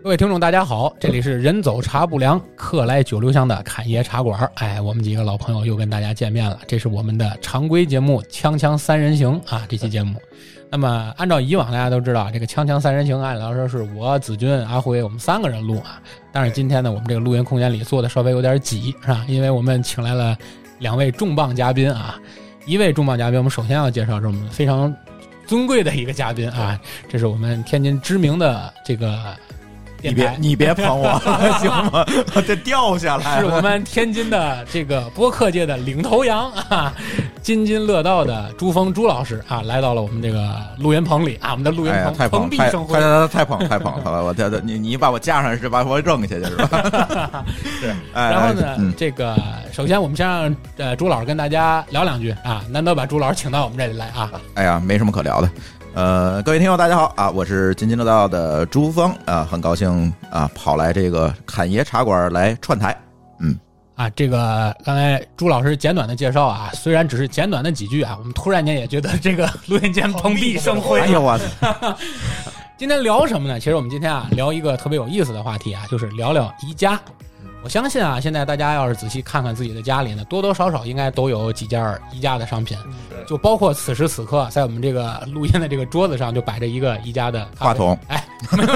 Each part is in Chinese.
各位听众，大家好，这里是人走茶不凉，客来酒留香的侃爷茶馆。哎，我们几个老朋友又跟大家见面了。这是我们的常规节目《锵锵三人行》啊，这期节目。那么按照以往，大家都知道，这个《锵锵三人行》按理来说是我、子君、阿辉我们三个人录啊。但是今天呢，我们这个录音空间里坐的稍微有点挤，是吧？因为我们请来了两位重磅嘉宾啊。一位重磅嘉宾，我们首先要介绍是我们非常尊贵的一个嘉宾啊，这是我们天津知名的这个。你别你别捧我 行吗？这掉下来是我们天津的这个播客界的领头羊啊，津津乐道的朱峰朱老师啊，来到了我们这个录音棚里啊，我们的录音棚太蓬荜生辉，太捧太捧了！我天，你你把我架上是把我扔下去是吧？是。然后呢，这个首先我们先让呃朱老师跟大家聊两句啊，难得把朱老师请到我们这里来啊。哎呀，没什么可聊的。呃，各位听友，大家好啊！我是津津乐道的朱峰啊，很高兴啊，跑来这个侃爷茶馆来串台。嗯，啊，这个刚才朱老师简短的介绍啊，虽然只是简短的几句啊，我们突然间也觉得这个录音间蓬荜生辉。哎呦我操！今天聊什么呢？其实我们今天啊，聊一个特别有意思的话题啊，就是聊聊宜家。我相信啊，现在大家要是仔细看看自己的家里呢，多多少少应该都有几件宜家的商品，就包括此时此刻在我们这个录音的这个桌子上就摆着一个宜家的话筒，哎，没有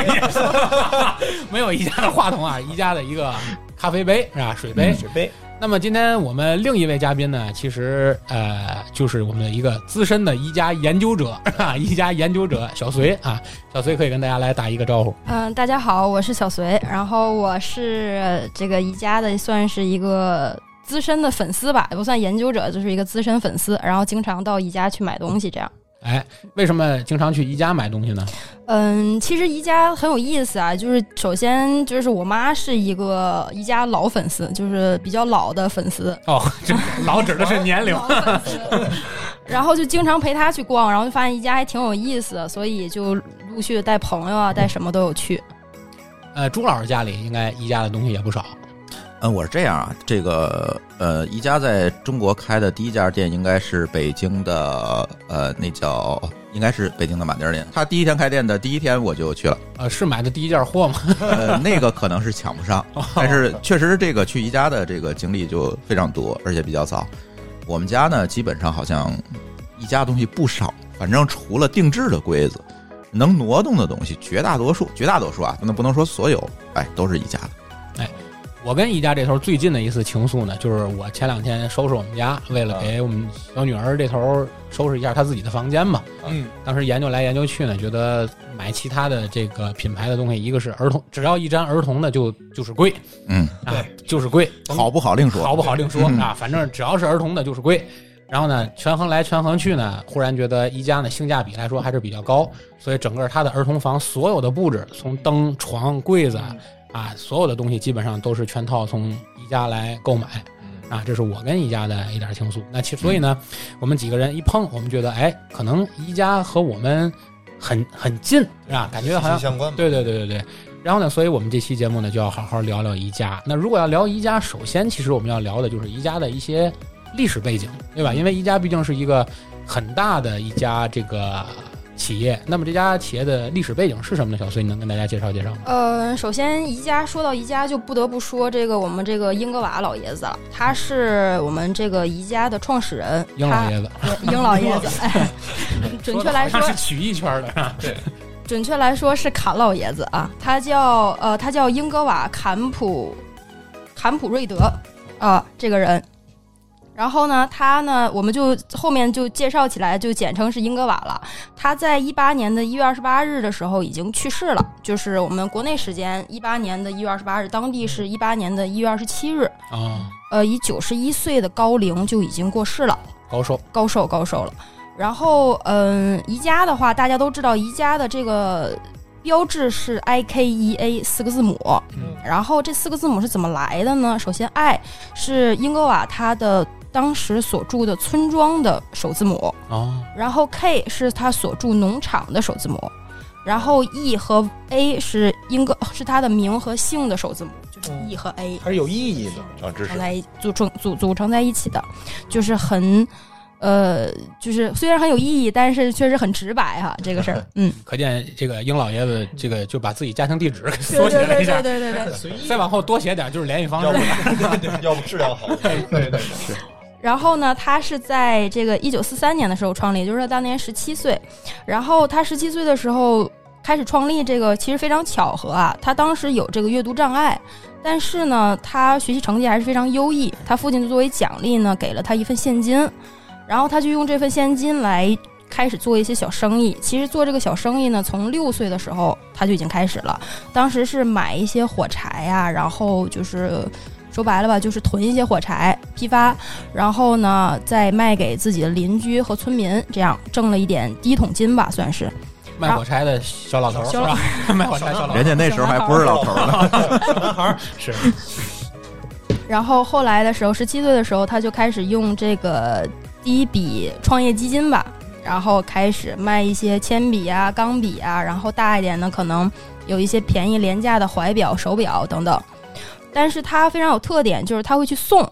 没有宜家的话筒啊，宜家的一个咖啡杯是吧？水杯，水杯。那么今天我们另一位嘉宾呢，其实呃就是我们的一个资深的宜家研究者 啊，宜家研究者小隋啊，小隋可以跟大家来打一个招呼。嗯，大家好，我是小隋，然后我是这个宜家的，算是一个资深的粉丝吧，也不算研究者，就是一个资深粉丝，然后经常到宜家去买东西这样。哎，为什么经常去宜家买东西呢？嗯，其实宜家很有意思啊。就是首先就是我妈是一个宜家老粉丝，就是比较老的粉丝。哦，这老指的是年龄。然后就经常陪她去逛，然后就发现宜家还挺有意思，所以就陆续带朋友啊，带什么都有去。呃，朱老师家里应该宜家的东西也不少。嗯，我是这样啊，这个呃，宜家在中国开的第一家店应该是北京的，呃，那叫应该是北京的满店店。他第一天开店的第一天我就去了，呃，是买的第一件货吗？呃，那个可能是抢不上，但是确实这个去宜家的这个经历就非常多，而且比较早。我们家呢，基本上好像宜家东西不少，反正除了定制的柜子，能挪动的东西，绝大多数，绝大多数啊，那不能说所有，哎，都是宜家的。我跟宜家这头最近的一次情愫呢，就是我前两天收拾我们家，为了给我们小女儿这头收拾一下她自己的房间嘛。嗯，当时研究来研究去呢，觉得买其他的这个品牌的东西，一个是儿童，只要一沾儿童的就就是贵。嗯，啊，就是贵，好不好另说，好不好另说啊，反正只要是儿童的就是贵。然后呢，权衡来权衡去呢，忽然觉得宜家呢性价比来说还是比较高，所以整个它的儿童房所有的布置，从灯、床、柜子。啊，所有的东西基本上都是全套从宜家来购买，啊，这是我跟宜家的一点倾诉。那其所以呢，我们几个人一碰，我们觉得，哎，可能宜家和我们很很近，是吧？感觉好像相关。对对对对对。然后呢，所以我们这期节目呢，就要好好聊聊宜家。那如果要聊宜家，首先其实我们要聊的就是宜家的一些历史背景，对吧？因为宜家毕竟是一个很大的一家这个。企业，那么这家企业的历史背景是什么呢？小崔，你能跟大家介绍介绍吗？呃，首先宜家说到宜家，就不得不说这个我们这个英格瓦老爷子了，他是我们这个宜家的创始人。英老爷子，英老爷子，哎，准确来说是曲艺圈的，啊？对，准确来说是坎老爷子啊，他叫呃，他叫英格瓦坎普坎普瑞德啊，这个人。然后呢，他呢，我们就后面就介绍起来，就简称是英格瓦了。他在一八年的一月二十八日的时候已经去世了，就是我们国内时间一八年的一月二十八日，当地是一八年的一月二十七日。啊，呃，以九十一岁的高龄就已经过世了，高寿，高寿，高寿了。然后，嗯，宜家的话，大家都知道，宜家的这个标志是 I K E A 四个字母。嗯。然后这四个字母是怎么来的呢？首先，I 是英格瓦他的。当时所住的村庄的首字母。哦，然后 K 是他所住农场的首字母，然后 E 和 A 是英格是他的名和姓的首字母，就是 E 和 A，它是有意义的啊，这是来组成组组成在一起的，就是很呃，就是虽然很有意义，但是确实很直白哈，这个事儿。嗯，可见这个英老爷子这个就把自己家庭地址给对缩写对对了一下。对，对对对。随意，再往后多写点就是联系方要不式。对对，要不质量好，对对对，是然后呢，他是在这个一九四三年的时候创立，就是他当年十七岁。然后他十七岁的时候开始创立这个，其实非常巧合啊。他当时有这个阅读障碍，但是呢，他学习成绩还是非常优异。他父亲作为奖励呢，给了他一份现金，然后他就用这份现金来开始做一些小生意。其实做这个小生意呢，从六岁的时候他就已经开始了。当时是买一些火柴呀、然后就是说白了吧，就是囤一些火柴批发，然后呢再卖给自己的邻居和村民，这样挣了一点第一桶金吧，算是。卖火柴的小老头儿，小老是吧 卖火柴小老头人家那时候还不是老头儿呢，小男孩儿是然后后来的时候，十七岁的时候，他就开始用这个第一笔创业基金吧，然后开始卖一些铅笔啊、钢笔啊，然后大一点的，可能有一些便宜廉价的怀表、手表等等。但是它非常有特点，就是它会去送，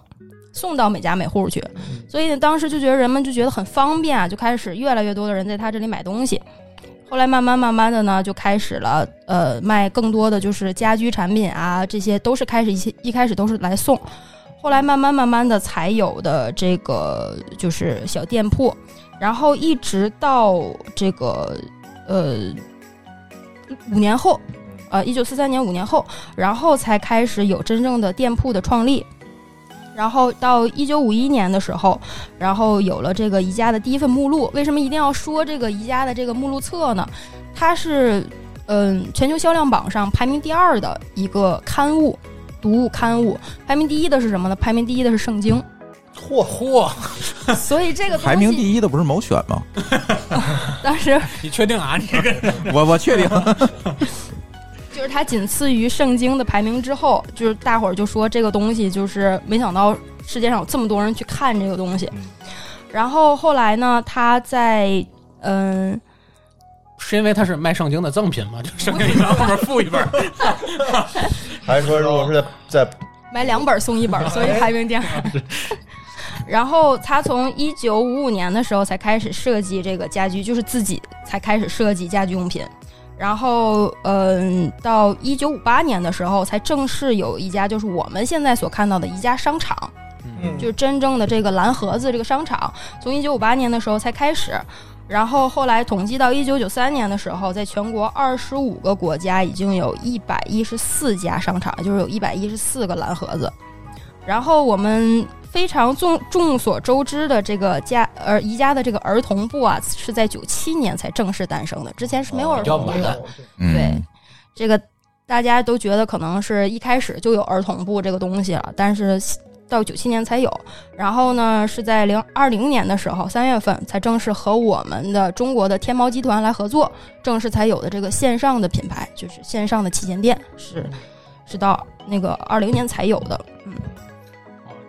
送到每家每户去，所以呢，当时就觉得人们就觉得很方便啊，就开始越来越多的人在他这里买东西。后来慢慢慢慢的呢，就开始了，呃，卖更多的就是家居产品啊，这些都是开始一些一开始都是来送，后来慢慢慢慢的才有的这个就是小店铺，然后一直到这个呃五年后，呃一九四三年五年后，然后才开始有真正的店铺的创立。然后到一九五一年的时候，然后有了这个宜家的第一份目录。为什么一定要说这个宜家的这个目录册呢？它是嗯全球销量榜上排名第二的一个刊物，读物刊物。排名第一的是什么呢？排名第一的是圣经。嚯，嚯，所以这个 排名第一的不是某选吗？当时 你确定啊？你这个我我确定，就是它仅次于圣经的排名之后，就是大伙儿就说这个东西就是没想到世界上有这么多人去看这个东西。嗯然后后来呢，他在嗯。是因为他是卖圣经的赠品吗？就圣经里面后面附一本儿，还是说如果是在在买两本送一本，所以排名第二。然后他从一九五五年的时候才开始设计这个家居，就是自己才开始设计家居用品。然后，嗯，到一九五八年的时候，才正式有一家就是我们现在所看到的一家商场，嗯就是真正的这个蓝盒子这个商场，从一九五八年的时候才开始。然后后来统计到一九九三年的时候，在全国二十五个国家已经有一百一十四家商场，就是有一百一十四个蓝盒子。然后我们非常众众所周知的这个家呃宜家的这个儿童部啊，是在九七年才正式诞生的，之前是没有儿童部的。对，这个大家都觉得可能是一开始就有儿童部这个东西了，但是到九七年才有。然后呢，是在零二零年的时候，三月份才正式和我们的中国的天猫集团来合作，正式才有的这个线上的品牌，就是线上的旗舰店，是是到那个二零年才有的。嗯，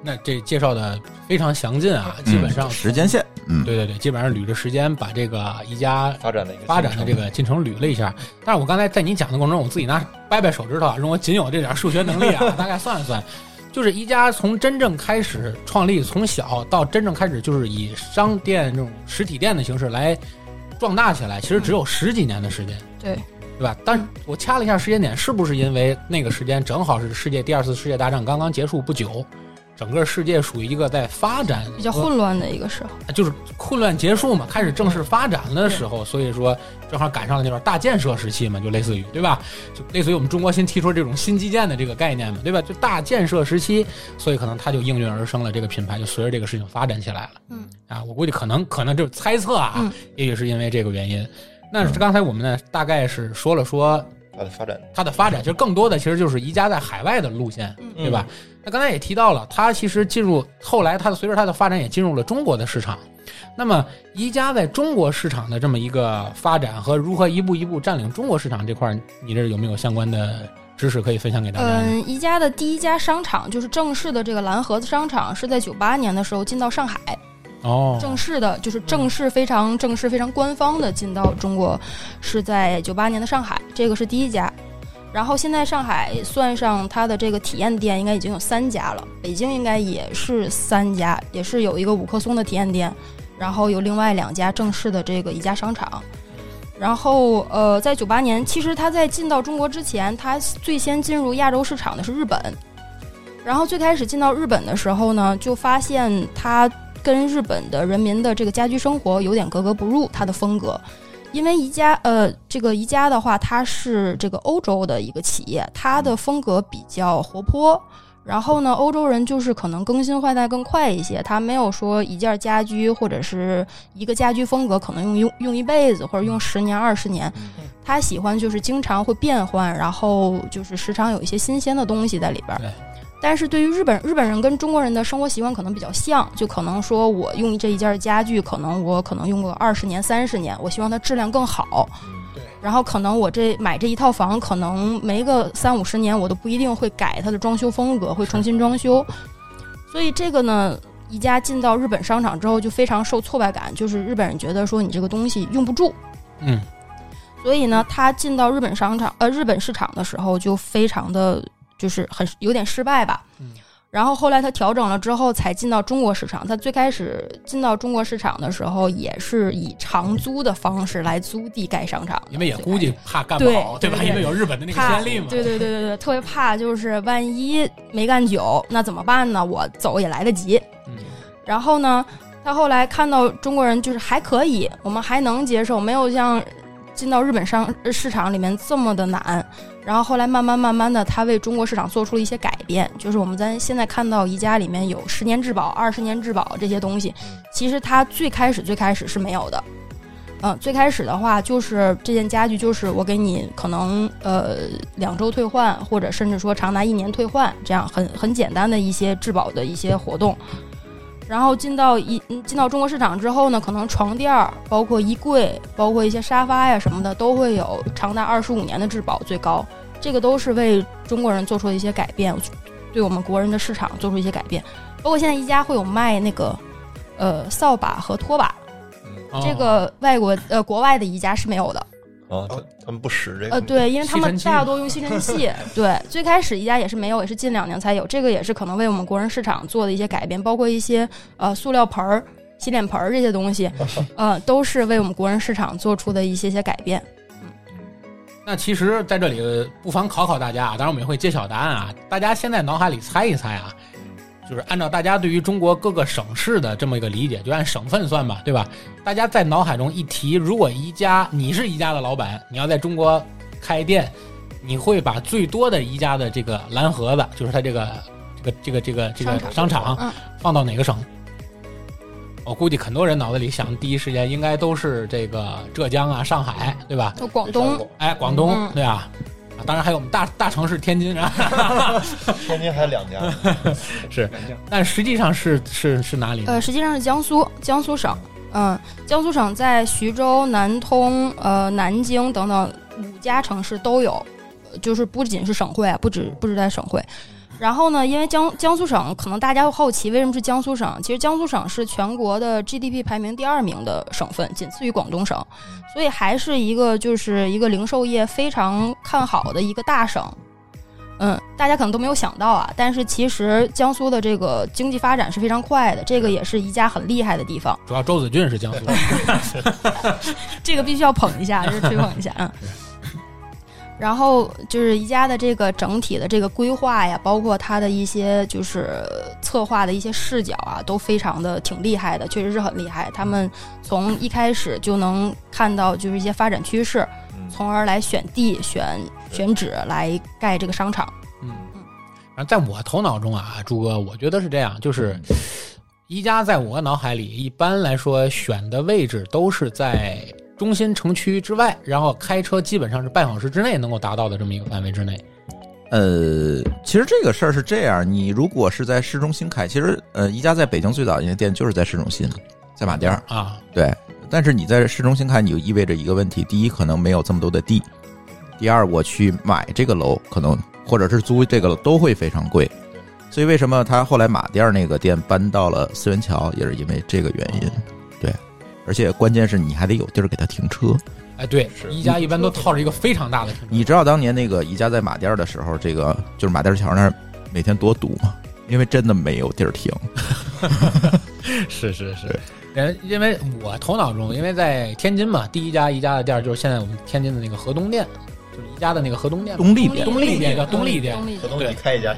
那这介绍的非常详尽啊，基本上嗯时间线，嗯，对对对，基本上捋着时间把这个宜家发展的一个发展的这个进程捋了一下。但是我刚才在你讲的过程中，我自己拿掰掰手指头啊，用我仅有这点数学能力啊，大概算了算，就是宜家从真正开始创立，从小到真正开始就是以商店这种实体店的形式来壮大起来，其实只有十几年的时间。对，对吧？但是我掐了一下时间点，是不是因为那个时间正好是世界第二次世界大战刚刚结束不久，整个世界属于一个在发展比较混乱的一个时候。就是混乱结束嘛，开始正式发展的时候，所以说正好赶上了那段大建设时期嘛，就类似于对吧？就类似于我们中国新提出这种新基建的这个概念嘛，对吧？就大建设时期，所以可能它就应运而生了，这个品牌就随着这个事情发展起来了。嗯啊，我估计可能可能就是猜测啊，嗯也许是因为这个原因。那刚才我们呢，大概是说了说它的发展，它的发展，其实更多的其实就是宜家在海外的路线，嗯对吧？那刚才也提到了，它其实进入后来它的随着它的发展也进入了中国的市场。那么宜家在中国市场的这么一个发展和如何一步一步占领中国市场这块儿，你这有没有相关的知识可以分享给大家呢？嗯，宜家的第一家商场就是正式的这个蓝盒子商场，是在九八年的时候进到上海。哦，正式的，就是正式非常正式、非常官方的进到中国，是在九八年的上海，这个是第一家。然后现在上海算上它的这个体验店，应该已经有三家了。北京应该也是三家，也是有一个五棵松的体验店。然后有另外两家正式的这个一家商场。然后，呃，在九八年，其实它在进到中国之前，它最先进入亚洲市场的是日本。然后最开始进到日本的时候呢，就发现它跟日本的人民的这个家居生活有点格格不入，它的风格。因为宜家，呃，这个宜家的话，它是这个欧洲的一个企业，它的风格比较活泼。然后呢，欧洲人就是可能更新换代更快一些，他没有说一件家居或者是一个家居风格可能用用用一辈子或者用十年二十年，他喜欢就是经常会变换，然后就是时常有一些新鲜的东西在里边。对。但是对于日本日本人跟中国人的生活习惯可能比较像，就可能说我用这一件家具，可能我可能用个二十年三十年，我希望它质量更好。对。然后可能我这买这一套房，可能没个三五十年，我都不一定会改它的装修风格，会重新装修。所以这个呢，宜家进到日本商场之后就非常受挫败感，就是日本人觉得说你这个东西用不住。嗯。所以呢，他进到日本商场呃日本市场的时候就非常的。就是很有点失败吧，嗯，然后后来他调整了之后才进到中国市场。他最开始进到中国市场的时候，也是以长租的方式来租地盖商场，因为也估计怕干不好，对吧？因为有日本的那个先例嘛。对对对对对，特别怕就是万一没干久，那怎么办呢？我走也来得及。嗯，然后呢，他后来看到中国人就是还可以，我们还能接受，没有像进到日本商市场里面这么的难。然后后来慢慢慢慢的，它为中国市场做出了一些改变，就是我们在现在看到宜家里面有十年质保、二十年质保这些东西，其实它最开始最开始是没有的。嗯，最开始的话就是这件家具就是我给你可能呃两周退换，或者甚至说长达一年退换，这样很很简单的一些质保的一些活动。然后进到一进到中国市场之后呢，可能床垫儿、包括衣柜、包括一些沙发呀什么的，都会有长达二十五年的质保，最高。这个都是为中国人做出的一些改变，对我们国人的市场做出一些改变。包括现在宜家会有卖那个呃扫把和拖把，这个外国呃国外的宜家是没有的。啊，他他们不使这个。呃，对，因为他们大多用吸尘器。对，最开始宜家也是没有，也是近两年才有。这个也是可能为我们国人市场做的一些改变，包括一些呃塑料盆儿、洗脸盆儿这些东西，呃，都是为我们国人市场做出的一些些改变。嗯，那其实在这里不妨考考大家啊，当然我们也会揭晓答案啊，大家先在脑海里猜一猜啊。就是按照大家对于中国各个省市的这么一个理解，就按省份算吧，对吧？大家在脑海中一提，如果宜家你是宜家的老板，你要在中国开店，你会把最多的宜家的这个蓝盒子，就是它这个这个这个这个这个商场放到哪个省？我估计很多人脑子里想第一时间应该都是这个浙江啊、上海，对吧？广东，哎，广东，对啊。当然还有我们大大城市天津啊，天津还有两家，是，但实际上是是是哪里？呃，实际上是江苏江苏省，嗯，江苏省在徐州、南通、呃南京等等五家城市都有，就是不仅是省会啊，不止不止在省会。然后呢，因为江江苏省可能大家会好奇为什么是江苏省？其实江苏省是全国的 GDP 排名第二名的省份，仅次于广东省，所以还是一个就是一个零售业非常看好的一个大省。嗯，大家可能都没有想到啊，但是其实江苏的这个经济发展是非常快的，这个也是宜家很厉害的地方。主要周子俊是江苏的，这个必须要捧一下，就是吹捧一下啊。然后就是宜家的这个整体的这个规划呀，包括它的一些就是策划的一些视角啊，都非常的挺厉害的，确实是很厉害。他们从一开始就能看到就是一些发展趋势，从而来选地、选选址来盖这个商场。嗯嗯。然后在我头脑中啊，朱哥，我觉得是这样，就是宜家在我脑海里一般来说选的位置都是在。中心城区之外，然后开车基本上是半小时之内能够达到的这么一个范围之内。呃，其实这个事儿是这样，你如果是在市中心开，其实呃，宜家在北京最早一家店就是在市中心，在马甸儿啊。对，但是你在市中心开，你就意味着一个问题：第一，可能没有这么多的地；第二，我去买这个楼，可能或者是租这个楼都会非常贵。所以为什么他后来马甸儿那个店搬到了四元桥，也是因为这个原因。对。而且关键是你还得有地儿给他停车，哎，对，宜家一般都套着一个非常大的停车。你知道当年那个宜家在马甸的时候，这个就是马甸桥那儿每天多堵吗？因为真的没有地儿停。是 是是，人，因为我头脑中，因为在天津嘛，第一家宜家的店儿就是现在我们天津的那个河东店，就是宜家的那个河东店，东丽店东丽店叫东丽店河东丽店开一家，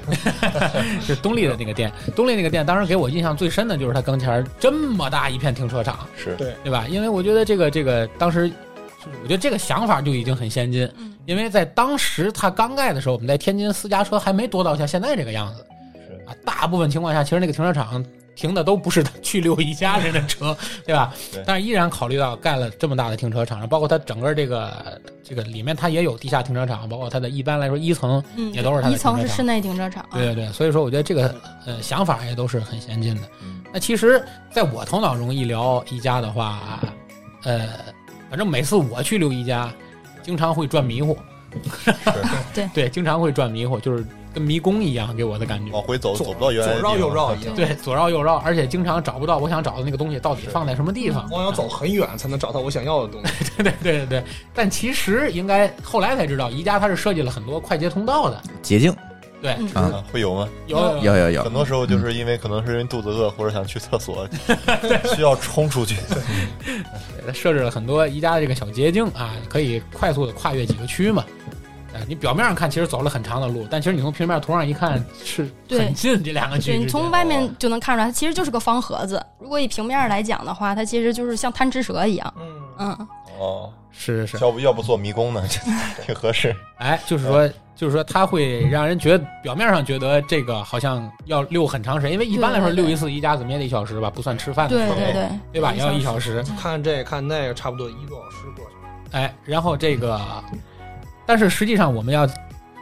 是东丽的那个店。东丽那个店当时给我印象最深的就是它跟前儿这么大一片停车场，是对对吧？因为我觉得这个这个当时，我觉得这个想法就已经很先进，嗯因为在当时它刚盖的时候，我们在天津私家车还没多到像现在这个样子是啊，大部分情况下其实那个停车场。停的都不是去六一家人的车，对吧对？但是依然考虑到盖了这么大的停车场，包括它整个这个这个里面它也有地下停车场，包括它的一般来说一层嗯，也都是它的一层停车场是室内停车场，对对对，所以说我觉得这个呃想法也都是很先进的。嗯那其实在我头脑中一聊宜家的话，呃，反正每次我去六一家，经常会转迷糊。对对，经常会转迷糊，就是跟迷宫一样，给我的感觉。往回走，走不到原来左绕右绕一样，对，左绕右绕，而且经常找不到我想找的那个东西到底放在什么地方。我要走很远才能找到我想要的东西。对对对对对。但其实应该后来才知道，宜家它是设计了很多快捷通道的。捷径对，嗯啊，啊会有吗？有有有有有很，多时候就是因为可能是因为肚子饿或者想去 厕所，需要冲出去。对设置了很多宜家的这个小捷径啊，可以快速的跨越几个区嘛。啊，你表面上看其实走了很长的路，但其实你从平面图上一看是很近这两个区对之间。你从外面就能看出来，它其实就是个方盒子。如果以平面来讲的话，它其实就是像贪吃蛇一样。嗯，嗯，哦，是是是，要不要不做迷宫呢？这挺合适。哎，就是说就是说它会让人觉得表面上觉得这个好像要溜很长时间，因为一般来说溜一次一家怎么也得一小时吧，不算吃饭的时候，对对对，对吧？要一小时。看这看那个，差不多一个多小时过去。哎，然后这个，但是实际上我们要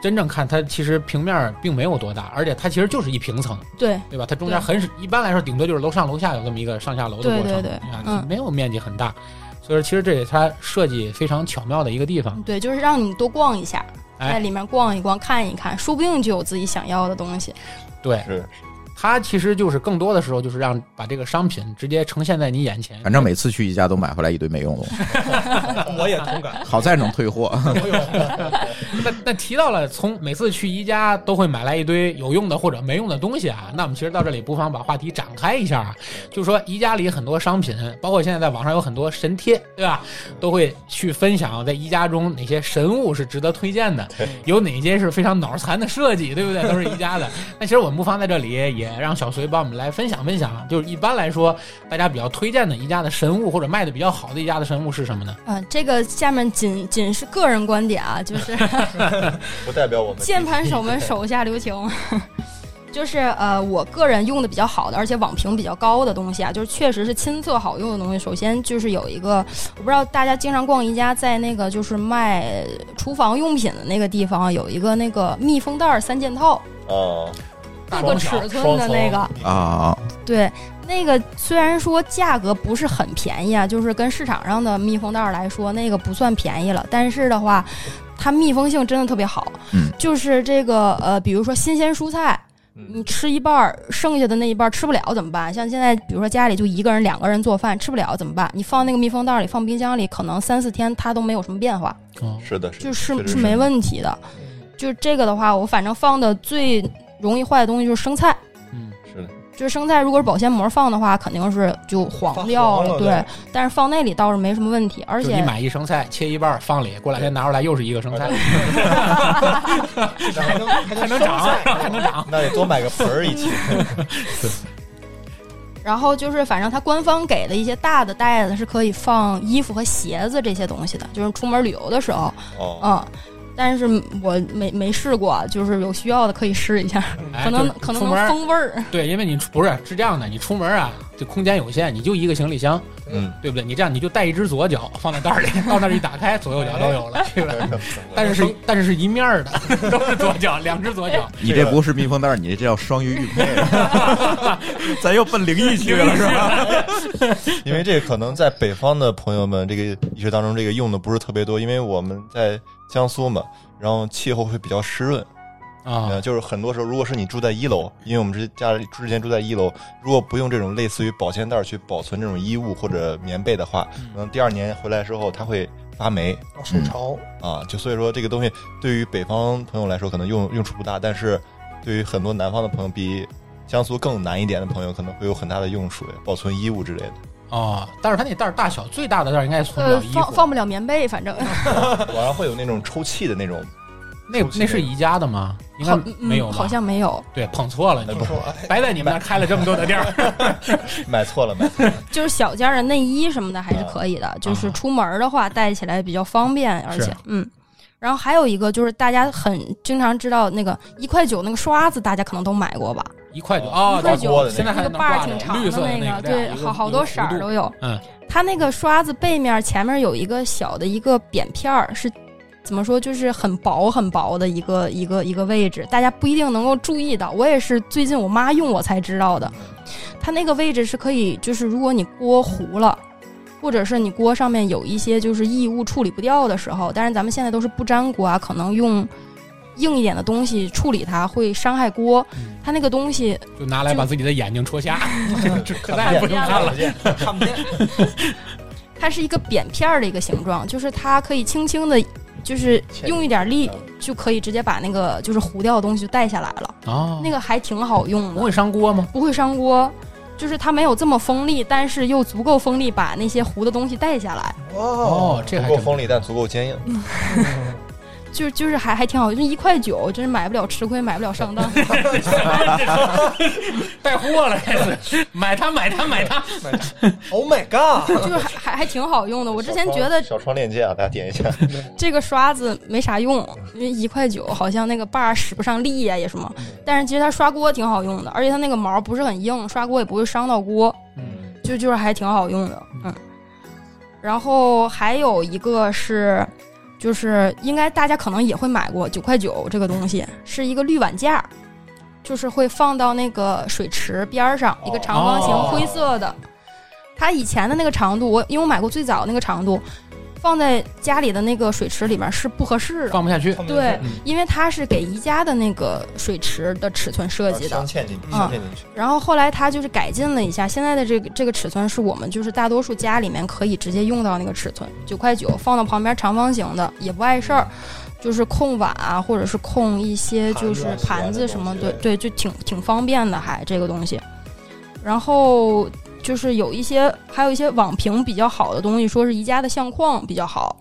真正看它，其实平面并没有多大，而且它其实就是一平层，对对吧？它中间对很一般来说，顶多就是楼上楼下有这么一个上下楼的过程，对对对啊嗯没有面积很大。所以说，其实这也是它设计非常巧妙的一个地方。对，就是让你多逛一下，哎在里面逛一逛、看一看，说不定就有自己想要的东西。对，是它其实就是更多的时候就是让把这个商品直接呈现在你眼前。反正每次去宜家都买回来一堆没用的东西，我也同感。好在能退货。那那提到了从每次去宜家都会买来一堆有用的或者没用的东西啊，那我们其实到这里不妨把话题展开一下啊，就是说宜家里很多商品，包括现在在网上有很多神贴，对吧？都会去分享在宜家中哪些神物是值得推荐的，有哪些是非常脑残的设计，对不对？都是宜家的。那其实我们不妨在这里也让小隋帮我们来分享分享，就是一般来说大家比较推荐的宜家的神物或者卖的比较好的宜家的神物是什么呢？嗯、这个下面仅仅是个人观点啊，就是 不代表我们 键盘手们手下留情。就是呃，我个人用的比较好的，而且网评比较高的东西啊，就是确实是亲测好用的东西。首先就是有一个，我不知道大家经常逛宜家，在那个就是卖厨房用品的那个地方，有一个那个密封袋儿三件套，啊，各个尺寸的那个，啊，对，那个虽然说价格不是很便宜啊，就是跟市场上的密封袋儿来说，那个不算便宜了。但是的话，它密封性真的特别好。嗯，就是这个呃，比如说新鲜蔬菜，你嗯，吃一半儿，剩下的那一半儿吃不了怎么办？像现在比如说家里就一个人、两个人做饭吃不了怎么办？你放那个密封袋儿里，放冰箱里，可能三四天它都没有什么变化，哦，是的，是的就是是没问题的。就这个的话，我反正放的最容易坏的东西就是生菜。嗯，是的，就是生菜，如果是保鲜膜放的话，肯定是就黄掉了对对，但是放那里倒是没什么问题，而且就你买一生菜，切一半放里，过两天拿出来又是一个生菜，还能 还还能长，还能长。那得多买个盆儿一起。然后就是反正它官方给的一些大的袋子是可以放衣服和鞋子这些东西的，就是出门旅游的时候，哦，嗯。但是我没没试过，就是有需要的可以试一下，哎可能就是可能风味儿。对，因为你不是是这样的，你出门啊，这空间有限，你就一个行李箱，嗯，对不对？你这样你就带一只左脚放在袋儿里，到那儿一打开，左右脚都有了，对吧？但是是但是是一面儿的，都是左脚，两只左脚。你这不是密封袋儿，你这叫双鱼玉佩，咱又奔灵异去了是吧？因为这个可能在北方的朋友们这个医学当中，这个用的不是特别多，因为我们在江苏嘛，然后气候会比较湿润，啊。呃，就是很多时候，如果是你住在一楼，因为我们之家里之前住在一楼，如果不用这种类似于保鲜袋儿去保存这种衣物或者棉被的话，可能第二年回来之后它会发霉。要受潮，啊，就所以说这个东西对于北方朋友来说可能用用处不大，但是对于很多南方的朋友，比江苏更南一点的朋友可能会有很大的用处，保存衣物之类的。哦，但是它那袋儿大小最大的袋儿应该存不呃了衣，服，放放不了棉被，反正。网上会有那种抽气的那种，那那是宜家的吗？应该没有好像没有，对，捧错了，你说哎 白在你们那儿开了这么多的店儿。买错了，买错了。就是小件儿的内衣什么的还是可以的，就是出门儿的话带起来比较方便，而且嗯。然后还有一个就是大家很经常知道那个一块九那个刷子，大家可能都买过吧？一块九啊，一块九那个现在还那个把挺长绿色那个对，好好多色儿都。有有。嗯，它那个刷子背面前面有一个小的一个扁片儿，是怎么说？就是很薄很薄的一个一个一个位置，大家不一定能够注意到。我也是最近我妈用我才知道的。它那个位置是可以，就是如果你锅糊了。或者是你锅上面有一些就是异物处理不掉的时候，但是咱们现在都是不粘锅啊，可能用硬一点的东西处理它会伤害锅。嗯它那个东西就拿来把自己的眼睛戳瞎，这可再看不见也不用看了。看不见，它是一个扁片儿的一个形状，就是它可以轻轻的，就是用一点力就可以直接把那个就是糊掉的东西就带下来了。哦，那个还挺好用的，不会伤锅吗？不会伤锅。就是它没有这么锋利，但是又足够锋利，把那些糊的东西带下来，哦，这还不够锋利，但足够坚硬。就就是还还挺好，就一块九，真是买不了吃亏，买不了上当。带货了，开始买它买它买它。Oh my god！就是还还还挺好用的。我之前觉得小窗链接啊，大家点一下。这个刷子没啥用，因为一块九好像那个把使不上力呀、也什么。但是其实它刷锅挺好用的，而且它那个毛不是很硬，刷锅也不会伤到锅，嗯，就就是还挺好用的。嗯，然后还有一个是，就是应该大家可能也会买过九块九这个东西，是一个滤碗架，就是会放到那个水池边儿上，一个长方形哦灰色的。它以前的那个长度，我因为我买过最早那个长度，放在家里的那个水池里面是不合适的。放不下去。对嗯，因为它是给宜家的那个水池的尺寸设计的镶，嵌进去，嗯镶嵌进去。然后后来它就是改进了一下，现在的这个这个尺寸是我们就是大多数家里面可以直接用到那个尺寸，九块九放到旁边长方形的也不碍事儿，就是控碗啊，或者是控一些就是盘子什么，对对，就挺挺方便的，还这个东西。然后就是有一些还有一些网评比较好的东西，说是宜家的相框比较好，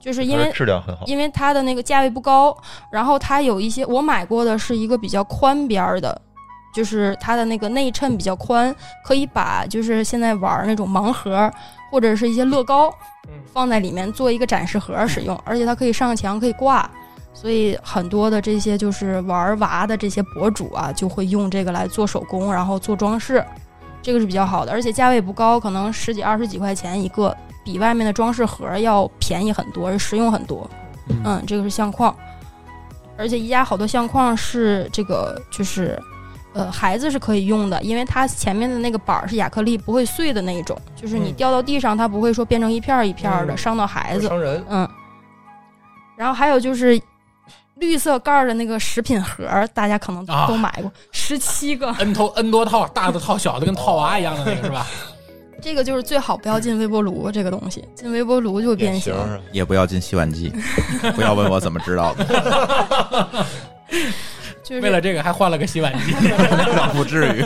就是因为质量很好。因为它的那个价位不高，然后它有一些我买过的是一个比较宽边儿的，就是它的那个内衬比较宽，可以把就是现在玩儿那种盲盒或者是一些乐高嗯放在里面做一个展示盒使用，而且它可以上墙可以挂。所以很多的这些就是玩娃的这些博主啊，就会用这个来做手工，然后做装饰，这个是比较好的，而且价位不高，可能十几二十几块钱一个，比外面的装饰盒要便宜很多，实用很多。嗯，嗯，这个是相框，而且宜家好多相框是这个就是，呃，孩子是可以用的，因为它前面的那个板儿是亚克力，不会碎的那一种，就是你嗯掉到地上，它不会说变成一片儿一片儿的，嗯伤到孩子。伤人，嗯，然后还有就是绿色盖儿的那个食品盒，大家可能啊都买过，十七个，N 头 N 多套，大的套，小的跟套娃一样的那个是吧？这个就是最好不要进微波炉，这个东西进微波炉就变形也不要进洗碗机，不要问我怎么知道的，就是为了这个还换了个洗碗机。那 不至于。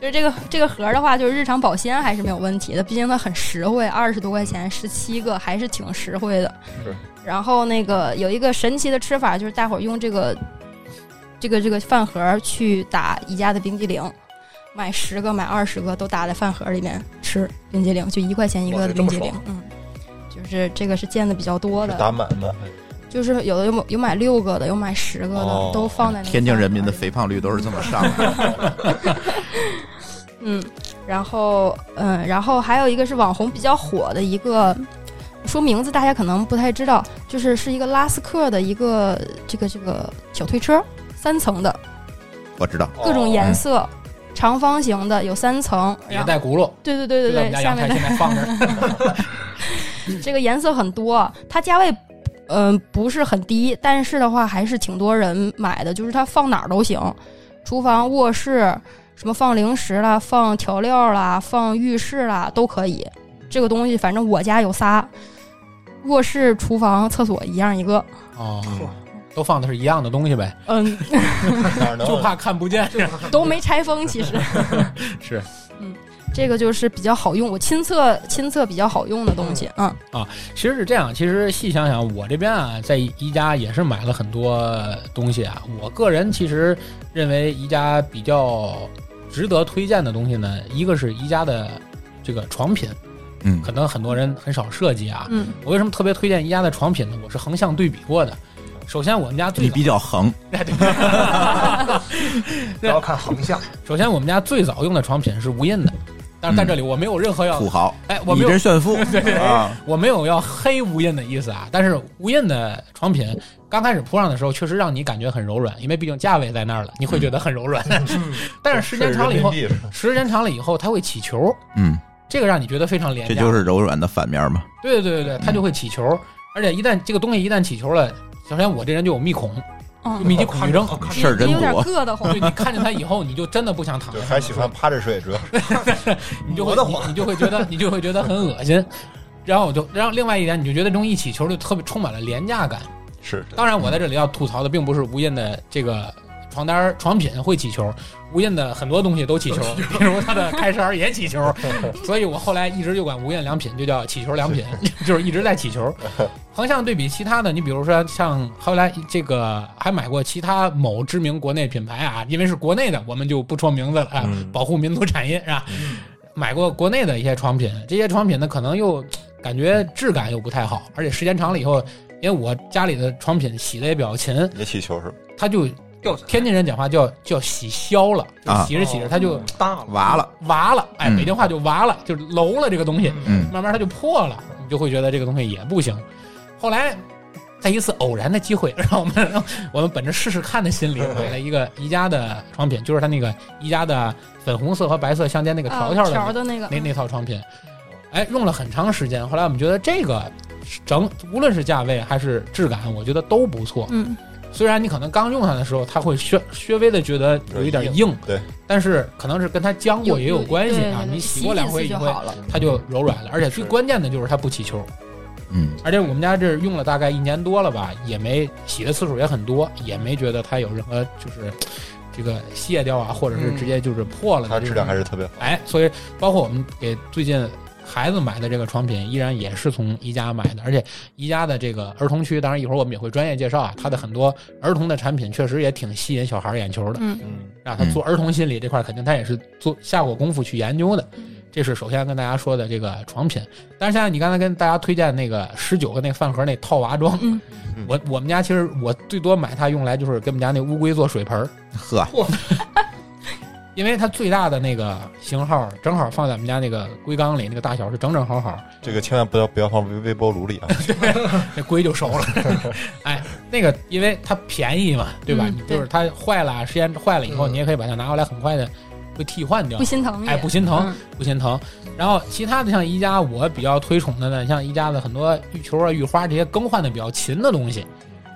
就是这个这个盒儿的话，就是日常保鲜还是没有问题的，毕竟它很实惠，二十多块钱十七个还是挺实惠的。是。然后那个有一个神奇的吃法，就是大伙儿用这个这个这个饭盒儿去打宜家的冰激凌，买十个买二十个都打在饭盒儿里面吃冰激凌，就一块钱一个的冰激凌。嗯，就是这个是见的比较多的，打满的？就是有的有有买六个的，有买十个的，哦都放在那个天津人民的肥胖率都是这么上的。嗯，然后嗯，然后还有一个是网红比较火的一个，说名字大家可能不太知道，就是是一个拉斯克的一个这个这个小推车，三层的，我知道，各种颜嗯色，长方形的有三层，也带轱辘，对对对对对，下面的家阳台现在放着。这个颜色很多，它价位。嗯，不是很低，但是的话还是挺多人买的，就是它放哪儿都行，厨房、卧室，什么放零食啦、放调料啦、放浴室啦都可以。这个东西反正我家有仨，卧室、厨房、厕所一样一个。哦，都放的是一样的东西呗，嗯，哪 能就怕看不见。都没拆封，其实。是，嗯这个就是比较好用，我亲测亲测比较好用的东西。嗯，啊其实是这样，其实细想想，我这边啊，在宜家也是买了很多东西啊。我个人其实认为宜家比较值得推荐的东西呢，一个是宜家的这个床品，嗯。可能很多人很少设计啊。嗯，我为什么特别推荐宜家的床品呢？我是横向对比过的。首先，我们家最你比较横，不 要看横向，首先我们家最早用的床品是无印的，但是在这里我没有任何要土豪，哎，我没有炫富。啊！我没有要黑无印的意思啊，但是无印的床品刚开始铺上的时候，确实让你感觉很柔软，因为毕竟价位在那儿了，你会觉得很柔软。但是时间长了以后，时间长了以后，它会起球，嗯，这个让你觉得非常廉价。这就是柔软的反面嘛。对对对对，它就会起球，而且一旦这个东西一旦起球了，首先我这人就有密孔，嗯，密集恐惧症。事儿真也有点多硌得慌对。你看见它以后，你就真的不想躺对，下，还喜欢趴着睡，主要是你就会你就会觉得你就会觉得很恶心。然后我就，然后另外一点，你就觉得这种一起球就特别充满了廉价感。是当然，我在这里要吐槽的并不是无印的这个床单床品会起球，无印的很多东西都起球，比如它的开衫儿也起球，所以我后来一直就管无印良品就叫起球良品，就是一直在起球。横向对比其他的，你比如说像后来这个还买过其他某知名国内品牌啊，因为是国内的，我们就不说名字了啊，嗯保护民族产业是吧？买过国内的一些床品，这些床品呢可能又感觉质感又不太好，而且时间长了以后，因为我家里的床品洗的也比较勤，也起球是吧？它就天津人讲话叫叫洗消了，洗着洗着它就大了，娃了，娃了，哎，嗯北京话就娃了，就楼了这个东西，嗯慢慢它就破了，你就会觉得这个东西也不行。后来在一次偶然的机会，让我们我们本着试试看的心理买了一个宜家的床品，就是它那个宜家的粉红色和白色相间那个条条啊的条的那个，那那套床品，哎，用了很长时间。后来我们觉得这个整无论是价位还是质感，我觉得都不错。嗯，虽然你可能刚用它的时候，它会稍稍微的觉得有一点硬，对，但是可能是跟它浆过也有关系啊。你洗过两回以后。它就柔软了，而且最关键的就是它不起球。嗯，而且我们家这用了大概一年多了吧，也没洗的次数也很多，也没觉得它有任何就是这个卸掉啊，或者是直接就是破了。它质量还是特别好。哎，所以包括我们给最近孩子买的这个床品，依然也是从宜家买的，而且宜家的这个儿童区，当然一会儿我们也会专业介绍啊，它的很多儿童的产品确实也挺吸引小孩眼球的，嗯，嗯，让他做儿童心理这块，肯定他也是做下过功夫去研究的。这是首先跟大家说的这个床品，但是现在你刚才跟大家推荐那个十九个那饭盒那套娃装，嗯。我我们家其实我最多买它用来就是给我们家那乌龟做水盆儿，呵，因为它最大的那个型号正好放在我们家那个龟缸里，那个大小是整整好好，这个千万不要不要放微微波炉里啊！那 龟就熟了。哎，那个因为它便宜嘛，对吧？嗯你就是它坏了，时间坏了以后，嗯你也可以把它拿回来，很快的会替换掉不。心疼也哎，不心疼，嗯不心疼。然后其他的像宜家，我比较推崇的呢，像宜家的很多浴球啊、浴花这些更换的比较勤的东西。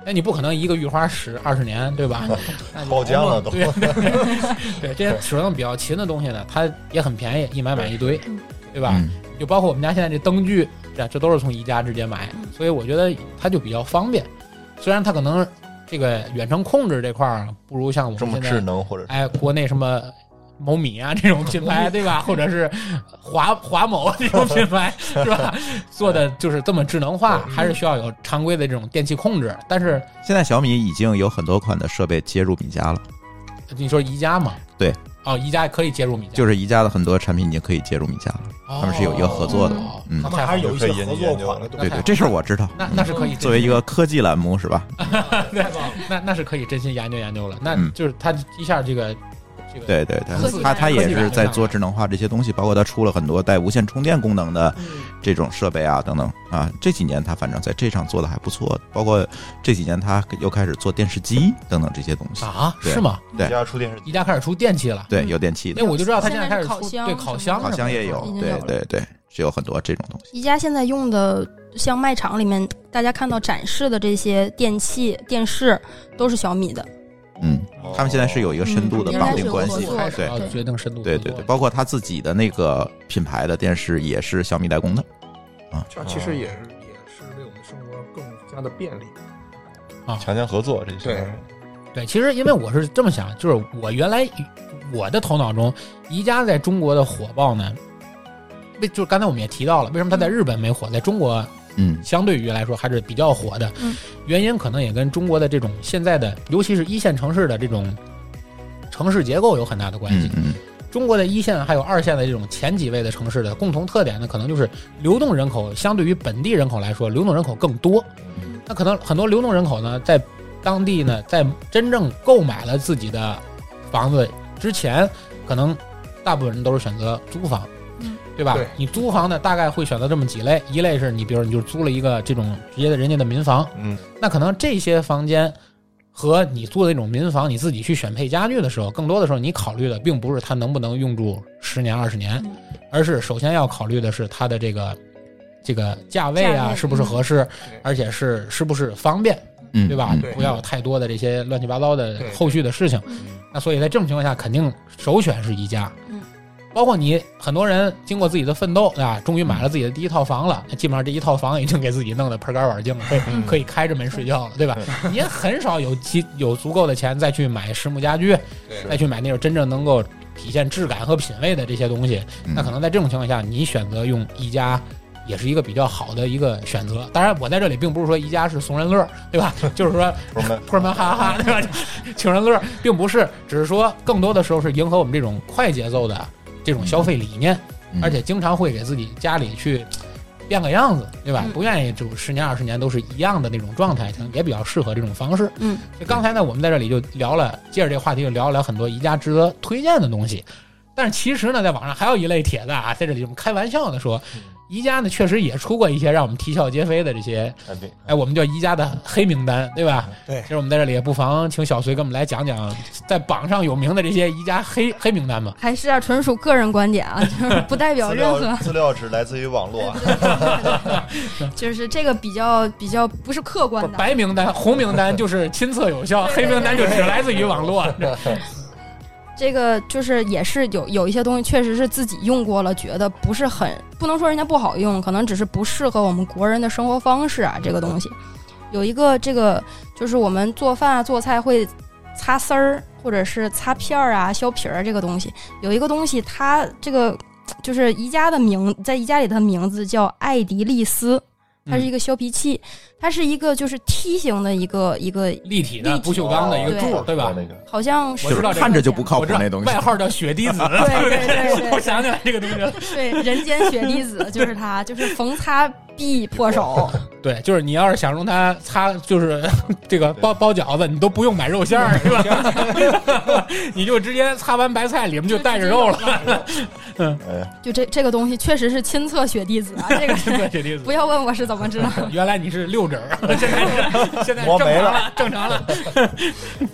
那你不可能一个浴花使二十年，对吧？那你包浆了都对 对，这些使用比较勤的东西呢，它也很便宜，一买买一堆，对吧？嗯就包括我们家现在这灯具，这这都是从宜家直接买，所以我觉得它就比较方便。虽然它可能这个远程控制这块儿不如像我这么们现在智能，或者是哎，国内什么某米啊这种品牌，对吧？或者是华华某这种品牌，是吧？做的就是这么智能化，还是需要有常规的这种电器控制。但是现在小米已经有很多款的设备接入米家了，你说宜家嘛？对，哦，宜家可以接入米家，就是宜家的很多产品已经可以接入米家了，哦他们是有一个合作的哦嗯他们还是有一些研合作款的，对对，这事儿我知道。那那是可以作为一个科技栏目是吧？对，那那是可以真心研究研究了。那嗯就是他一下这个对对对，它它也是在做智能化这些东西，包括它出了很多带无线充电功能的这种设备啊等等啊。这几年它反正在这上做的还不错，包括这几年它又开始做电视机等等这些东西。啊，是吗？对宜家出电视，宜家开始出电器了。对，嗯有电器的因为，我就知道它现在开始出对烤箱对烤箱也有对对对，是有很多这种东西。宜家现在用的，像卖场里面大家看到展示的这些电器、电视，都是小米的。嗯，他们现在是有一个深度的嗯绑定关系应该是要决定深度，对对对，包括他自己的那个品牌的电视也是小米代工的。啊。这其实也是也是为我们生活更加的便利。啊。强强合作这些。对。对，其实因为我是这么想，就是我原来我的头脑中，宜家在中国的火爆呢，为就是刚才我们也提到了，为什么它在日本没火，在中国嗯。相对于来说还是比较火的，嗯。原因可能也跟中国的这种现在的，尤其是一线城市的这种城市结构有很大的关系。嗯嗯。中国的一线还有二线的这种前几位的城市的共同特点呢，可能就是流动人口相对于本地人口来说，流动人口更多。那可能很多流动人口呢，在当地呢，在真正购买了自己的房子之前，可能大部分人都是选择租房，嗯，对吧？对你租房呢，大概会选择这么几类，一类是你比如你就租了一个这种直接的人家的民房，嗯，那可能这些房间和你租的那种民房，你自己去选配家具的时候，更多的时候你考虑的并不是它能不能用住十年二十年，嗯而是首先要考虑的是它的这个这个价位啊价是不是合适，而且是是不是方便，嗯，对吧？不要有太多的这些乱七八糟的后续的事情嗯。那所以在这种情况下，肯定首选是宜家。嗯包括你很多人经过自己的奋斗啊，终于买了自己的第一套房了，那基本上这一套房已经给自己弄得盆干碗净了，可以嗯 可以开着门睡觉了，对吧？你也很少有其有足够的钱再去买实木家居，再去买那种真正能够体现质感和品味的这些东西。嗯那可能在这种情况下，你选择用宜家。也是一个比较好的一个选择。当然，我在这里并不是说宜家是怂人乐，对吧？就是说不是们托儿们哈哈哈，对吧？请人乐，并不是，只是说更多的时候是迎合我们这种快节奏的这种消费理念，嗯而且经常会给自己家里去变个样子，对吧？嗯不愿意就十年二十年都是一样的那种状态，可能也比较适合这种方式。嗯，所以刚才呢，我们在这里就聊了，接着这个话题就聊了聊很多宜家值得推荐的东西。但是其实呢，在网上还有一类帖子啊，在这里我们开玩笑的说，宜家呢确实也出过一些让我们啼笑皆非的这些，产品，哎，我们叫宜家的黑名单，对吧？对其实我们在这里也不妨请小隋给我们来讲讲，在榜上有名的这些宜家黑黑名单吧。还是啊，纯属个人观点啊，就是 不代表任何料。资料只来自于网络啊。就是这个比较比较不是客观的，白名单、红名单就是亲测有效，黑名单就只来自于网络。这个就是也是有有一些东西确实是自己用过了，觉得不是很不能说人家不好用，可能只是不适合我们国人的生活方式啊。这个东西有一个这个就是我们做饭啊做菜会擦丝儿或者是擦片儿啊削皮儿这个东西，有一个东西它这个就是宜家的名在宜家里的名字叫艾迪丽丝。它是一个削皮器，它是一个就是梯形的一个一个，立体的不锈钢的一个柱，对吧？那个好像是我知道这个看着就不靠我知道谱那东西外。号叫雪滴子，对对对对我想起来这个东西了。对，人间雪滴子就是它，就是逢擦必破手。对，就是你要是想用它擦，就是这个包包饺子，你都不用买肉馅儿，是吧？你就直接擦完白菜，里面就带着肉了。嗯，就这这个东西确实是亲测雪滴子啊，这个，是雪滴子不。要问我是怎么知道。原来你是六指儿，现在是现在磨没了正常了，正常了。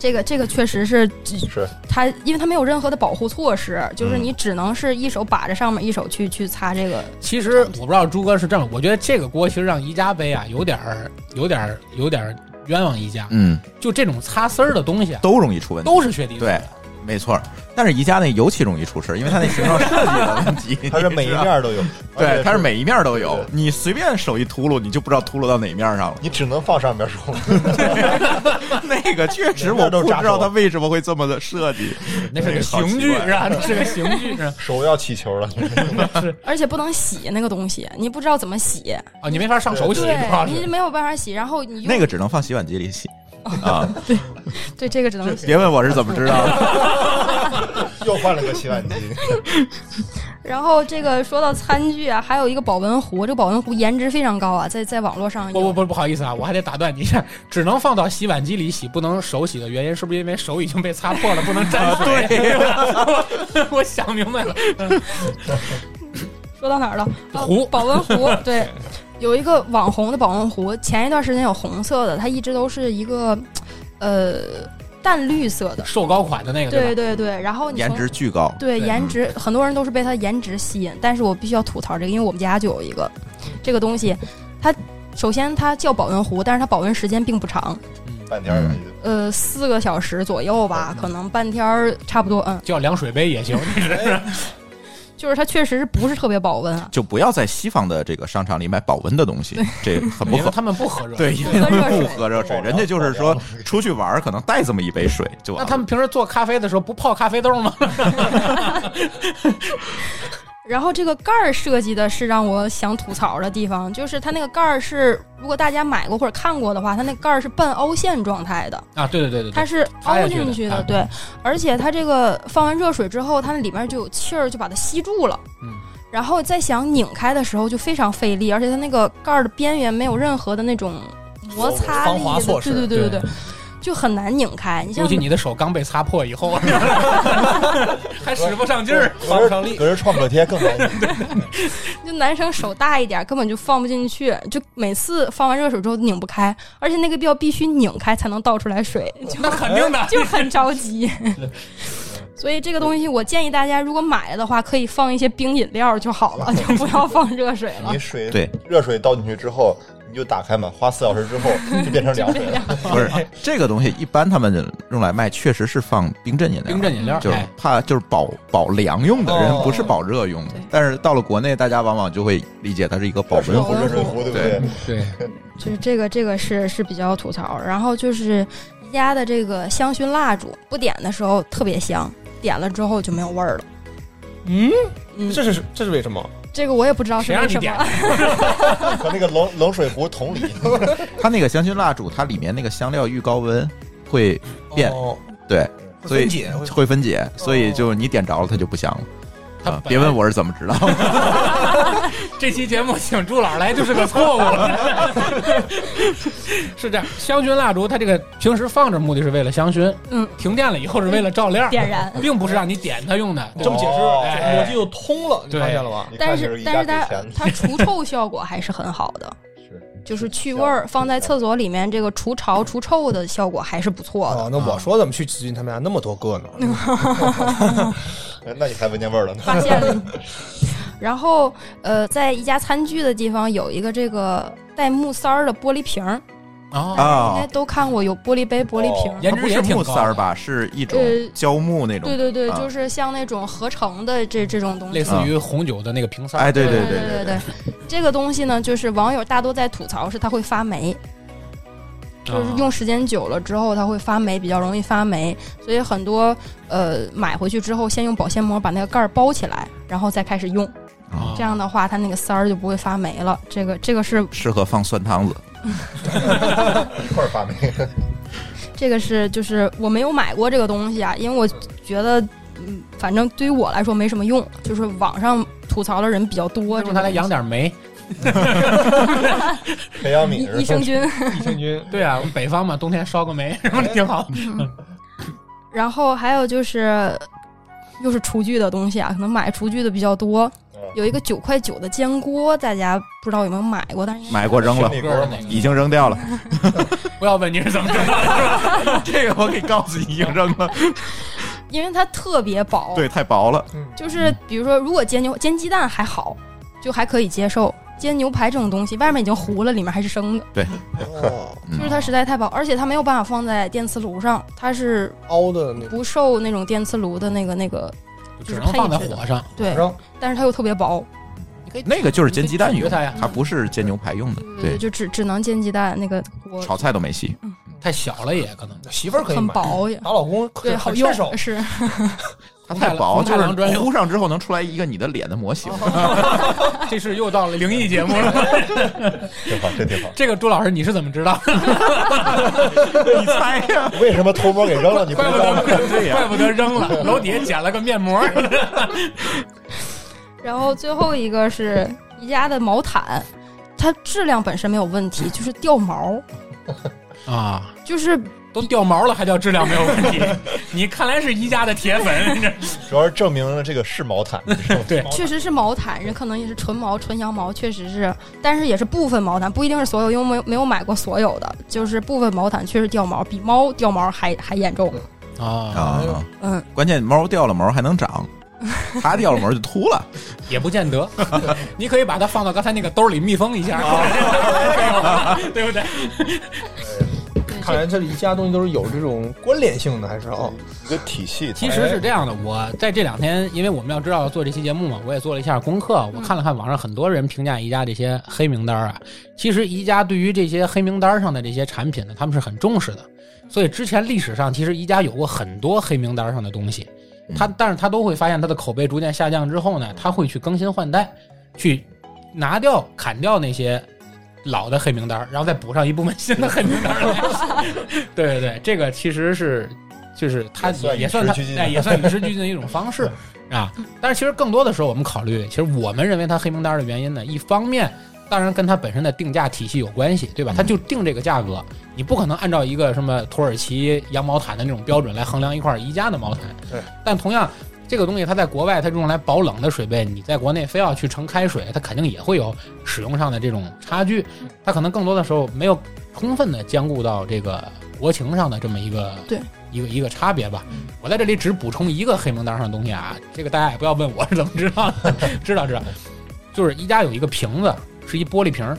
这个这个确实是是它，因为它没有任何的保护措施，就是嗯你只能是一手把着上面，一手去去擦这个。其实我不知道朱哥是这样，我觉得这个锅其实让宜家背啊，有点儿、有点儿、有点儿冤枉宜家。嗯，就这种擦丝儿的东西啊，都容易出问题。都是雪滴子。对，没错。但是宜家那尤其容易出事，因为它那形状设计的问题。它是每一面都有，对，它是每一面都有。你随便手一秃噜，你就不知道秃噜到哪面上了。你只能放上面手。那个确实我不知道它为什么会这么的设计。那是个刑具是吧？那是个刑具？手要起球了，是而且不能洗那个东西，你不知道怎么洗，啊，你没法上手洗，你。没有办法洗。然后你那个只能放洗碗机里洗啊！对对这个只能。别问我是怎么知道的。又换了个洗碗机。然后这个说到餐具啊，还有一个保温壶，这个保温壶颜值非常高啊，在在网络上不不不，不好意思啊，我还得打断你一下，只能放到洗碗机里洗，不能手洗的原因是不是因为手已经被擦破了，不能沾水？对，我我想明白了。说到哪儿了？哦壶保温壶，对，有一个网红的保温壶，前一段时间有红色的，它一直都是一个呃淡绿色的，瘦高款的那个，对对对。然后你颜值巨高，对对。颜值，很多人都是被它颜值吸引，但是我必须要吐槽这个，因为我们家就有一个这个东西，它首先它叫保温壶，但是它保温时间并不长，半天呃，四个小时左右吧，可能半天儿差不多，嗯。叫凉水杯也行，就是它确实是不是特别保温啊。就不要在西方的这个商场里买保温的东西，这很不合。他们不喝热，对，因为他们不喝热水，人家就是说出去玩儿可能带这么一杯水就完了。那他们平时做咖啡的时候不泡咖啡豆吗？然后这个盖儿设计的是让我想吐槽的地方，就是它那个盖儿是，如果大家买过或者看过的话，它那盖儿是半凹陷状态的，啊，对对对对，它是凹进去的，对，而且它这个放完热水之后，它那里面就有气儿，就把它吸住了。嗯，然后再想拧开的时候就非常费力，而且它那个盖儿的边缘没有任何的那种摩擦力的，对对对对对。对，就很难拧开。你像尤其你的手刚被擦破以后，还使不上劲儿。放不上力隔着创可贴更难。就男生手大一点，根本就放不进去，就每次放完热水之后拧不开，而且那个要必须拧开才能倒出来水，就那肯定的，就很着急。所以这个东西，我建议大家如果买了的话，可以放一些冰饮料就好了，就不要放热水了你。水对热水倒进去之后，你就打开嘛，花四小时之后 就变成凉水了。不是这个东西，一般他们用来卖，确实是放冰镇饮料，冰镇饮料，就是哎怕就是保保凉用的人，哦不是保热用的。但是到了国内，大家往往就会理解它是一个保温壶。热水壶，对不对？对，就是这个这个是是比较吐槽。然后就是宜家的这个香薰蜡烛，不点的时候特别香，点了之后就没有味儿了。嗯，嗯，这是这是为什么？这个我也不知道是谁让你点为什么。和那个冷冷水壶同理。它那个香薰蜡烛，它里面那个香料遇高温会变，哦对，所以会分解会会分解，所以就你点着了它就不香了。啊别问我是怎么知道，这期节目请朱老师来就是个错误了。是这样，香薰蜡烛它这个平时放着目的是为了香薰，嗯，停电了以后是为了照亮，点燃并不是让你点它用的。这么解释，哎逻辑就通了，你发现了吗？但是但是它它除臭效果还是很好的，是就是去味儿，放在厕所里面这个除潮除臭的效果还是不错的。哦，那我说怎么去紫金他们家那么多个呢？那你还闻见味儿了呢？发现了。然后呃，在一家餐具的地方有一个这个带木塞儿的玻璃瓶儿，哦，大家哦应该都看过，有玻璃杯、玻璃瓶儿。颜值它不是也挺木塞儿吧？是一种呃胶木那种。对对对，啊。就是像那种合成的这这种东西，类似于红酒的那个瓶塞儿。哎，对对对对对，这个东西呢，就是网友大多在吐槽是它会发霉，就是啊用时间久了之后它会发霉，比较容易发霉，所以很多呃买回去之后先用保鲜膜把那个盖儿包起来，然后再开始用，啊这样的话它那个丝儿就不会发霉了。这个这个是适合放酸汤子。一块儿发霉。这个是就是我没有买过这个东西啊，因为我觉得嗯，反正对于我来说没什么用，就是网上吐槽的人比较多，用它来养点酶。培养皿益益生菌。益生菌对啊，我们北方嘛，冬天烧个煤，是不是挺好？然后还有就是，又是厨具的东西啊，可能买厨具的比较多。有一个九块九的煎锅，大家不知道有没有买过？但是 买过扔了，已经扔掉了。不要问你是怎么知道的，这个我可以告诉你，已经扔了。因为它特别薄，对，太薄了。就是比如说，如果煎牛煎鸡蛋还好，就还可以接受。煎牛排这种东西，外面已经糊了，里面还是生的，哦，嗯就是它实在太薄，而且它没有办法放在电磁炉上，它是凹的那个不受那种电磁炉的那个那个只能放在火上。对，扔但是它又特别薄，那个就是煎鸡蛋用你可以咀嚼它呀，它不是煎牛排用的。对，就只只能煎鸡蛋，那个锅炒菜都没戏。太小了也可能。媳妇儿可以很买，薄也。打老公对，好用。是，它太薄，就是糊上之后能出来一个你的脸的模型。这是又到了灵异节目了。挺好，这挺好。这个朱老师你是怎么知道？你猜呀？为什么偷摸给扔了？你怪不？得，怪不得扔了。楼底下捡了个面膜。然后最后一个是宜家的毛毯，它质量本身没有问题，就是掉毛，啊，就是都掉毛了还叫质量没有问题？你看来是宜家的铁粉。这主要是证明了这个是毛毯。对确实是毛毯，人可能也是纯毛、纯羊毛，确实是，但是也是部分毛毯，不一定是所有，因为没有没有买过所有的，就是部分毛毯确实掉毛，比猫掉毛还还严重。啊，啊，嗯，关键猫掉了毛还能长，它掉了毛就秃了。也不见得。你可以把它放到刚才那个兜里密封一下，对不对？看来这里宜家东西都是有这种关联性的，还是哦，一个体系。其实是这样的，我在这两天，因为我们要知道要做这期节目嘛，我也做了一下功课，我看了看网上很多人评价宜家这些黑名单啊。其实宜家对于这些黑名单上的这些产品呢，他们是很重视的。所以之前历史上其实宜家有过很多黑名单上的东西，他但是他都会发现他的口碑逐渐下降之后呢，他会去更新换代，去拿掉砍掉那些老的黑名单，然后再补上一部分 新的黑名单来。对对对，这个其实是就是它也也算他算与时俱进哎也算与时俱进的一种方式啊。但是其实更多的时候，我们考虑，其实我们认为它黑名单的原因呢，一方面当然跟它本身的定价体系有关系，对吧？它就定这个价格，你不可能按照一个什么土耳其羊毛毯的那种标准来衡量一块宜家的毛毯。对。但同样，这个东西它在国外它用来保冷的水杯，你在国内非要去盛开水，它肯定也会有使用上的这种差距。它可能更多的时候没有充分的兼顾到这个国情上的这么一个对一个一个差别吧。我在这里只补充一个黑名单上的东西啊，这个大家也不要问我是怎么知道的，知道知道，就是宜家有一个瓶子，是一玻璃瓶儿，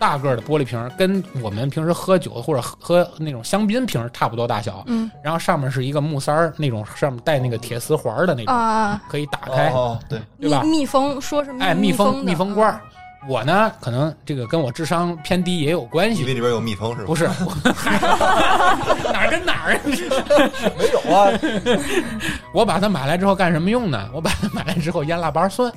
大个儿的玻璃瓶儿，跟我们平时喝酒或者喝喝那种香槟瓶儿差不多大小，嗯然后上面是一个木塞儿那种，上面带那个铁丝环儿的那种，啊，可以打开，哦，对，对吧密密封说是哎，密封封密封罐儿。我呢，可能这个跟我智商偏低也有关系，以为里边有蜜蜂是吧？不是，哪儿跟哪儿啊？没有啊，我把它买来之后干什么用呢？我把它买来之后腌腊八蒜，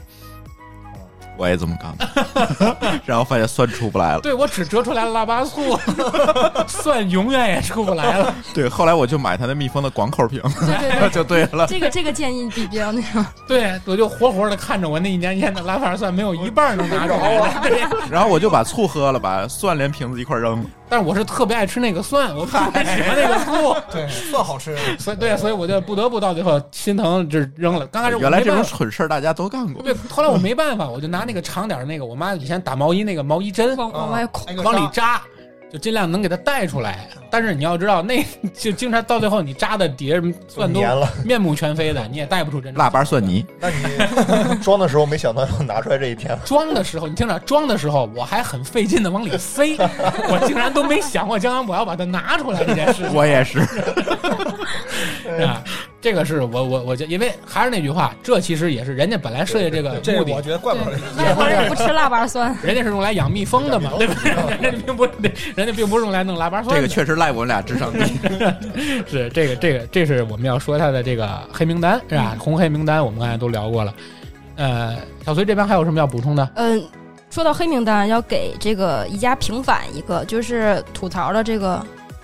我也这么干的，然后发现蒜出不来了。对我只折出来了腊八醋，蒜永远也出不来了。对，后来我就买他那密封的广口瓶，对对对，就对了。这个这个建议比比较那个，对，我就活活的看着我那一年腌的腊八蒜没有一半能拿出来的。对然后我就把醋喝了，把蒜连瓶子一块扔。但是我是特别爱吃那个蒜，我 特别喜欢那个醋，对，蒜好吃。所以对，所以我就不得不到最后心疼就扔了。刚开始我原来这种蠢事儿大家都干过。对，后来我没办法，我就拿那个长点儿那个，我妈以前打毛衣那个毛衣针往往外孔。往里扎，就尽量能给它带出来。但是你要知道，那 就经常到最后你扎的底下蒜都。面目全非的，你也带不出真正腊八蒜泥，那你 装的时候没想到要拿出来这一天，装的时候，你听着，装的时候我还很费劲的往里塞，我竟然都没想过将来我要把它拿出来这件事。我也是。啊，这个是我我我觉，因为还是那句话，这其实也是人家本来设计这个目的我，觉得怪不得外国人也不吃腊八蒜，人家是用来养蜜蜂的嘛，对不对？人家并不，人家并不是用来弄腊八蒜的。这个确实赖我们俩智商低。是这个这个这是我们要说他的这个黑名单是吧？红黑名单我们刚才都聊过了。呃，小崔这边还有什么要补充的？嗯，说到黑名单，要给这个宜家平反一个，就是吐槽的这个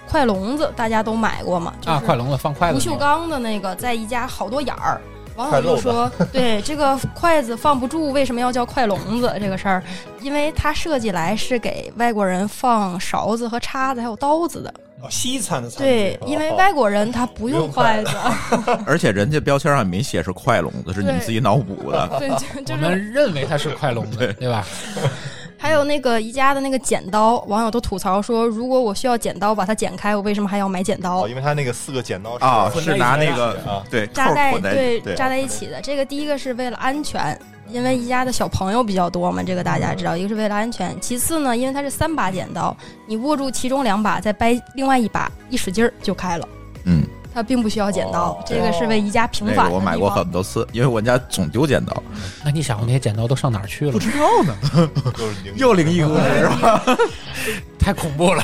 快笼子，大家都买过吗？啊，筷笼子放筷子不锈，钢的那个，在宜家好多眼儿。网友就说：“对这个筷子放不住，为什么要叫筷笼子？这个事儿，因为它设计来是给外国人放勺子和叉子还有刀子的。哦西餐的餐对，因为外国人他不用筷子，而且人家标签上也没写是筷笼子，是你们自己脑补的。对，就我就是们认为它是筷笼子，对吧？还有那个宜家的那个剪刀，网友都吐槽说，如果我需要剪刀把它剪开，我为什么还要买剪刀哦，？因为它那个四个剪刀是啊，是拿那个啊对扎在对扎在一起的。这个第一个是为了安全，因为宜家的小朋友比较多嘛，这个大家知道。一个是为了安全，其次呢，因为它是三把剪刀，你握住其中两把，再掰另外一把，一使劲儿就开了。嗯，它并不需要剪刀哦，这个是为宜家平反我买过很多次，因为我家总丢剪刀。那你想过那些剪刀都上哪儿去了？不知道呢，又灵异故事是吧？太恐怖了。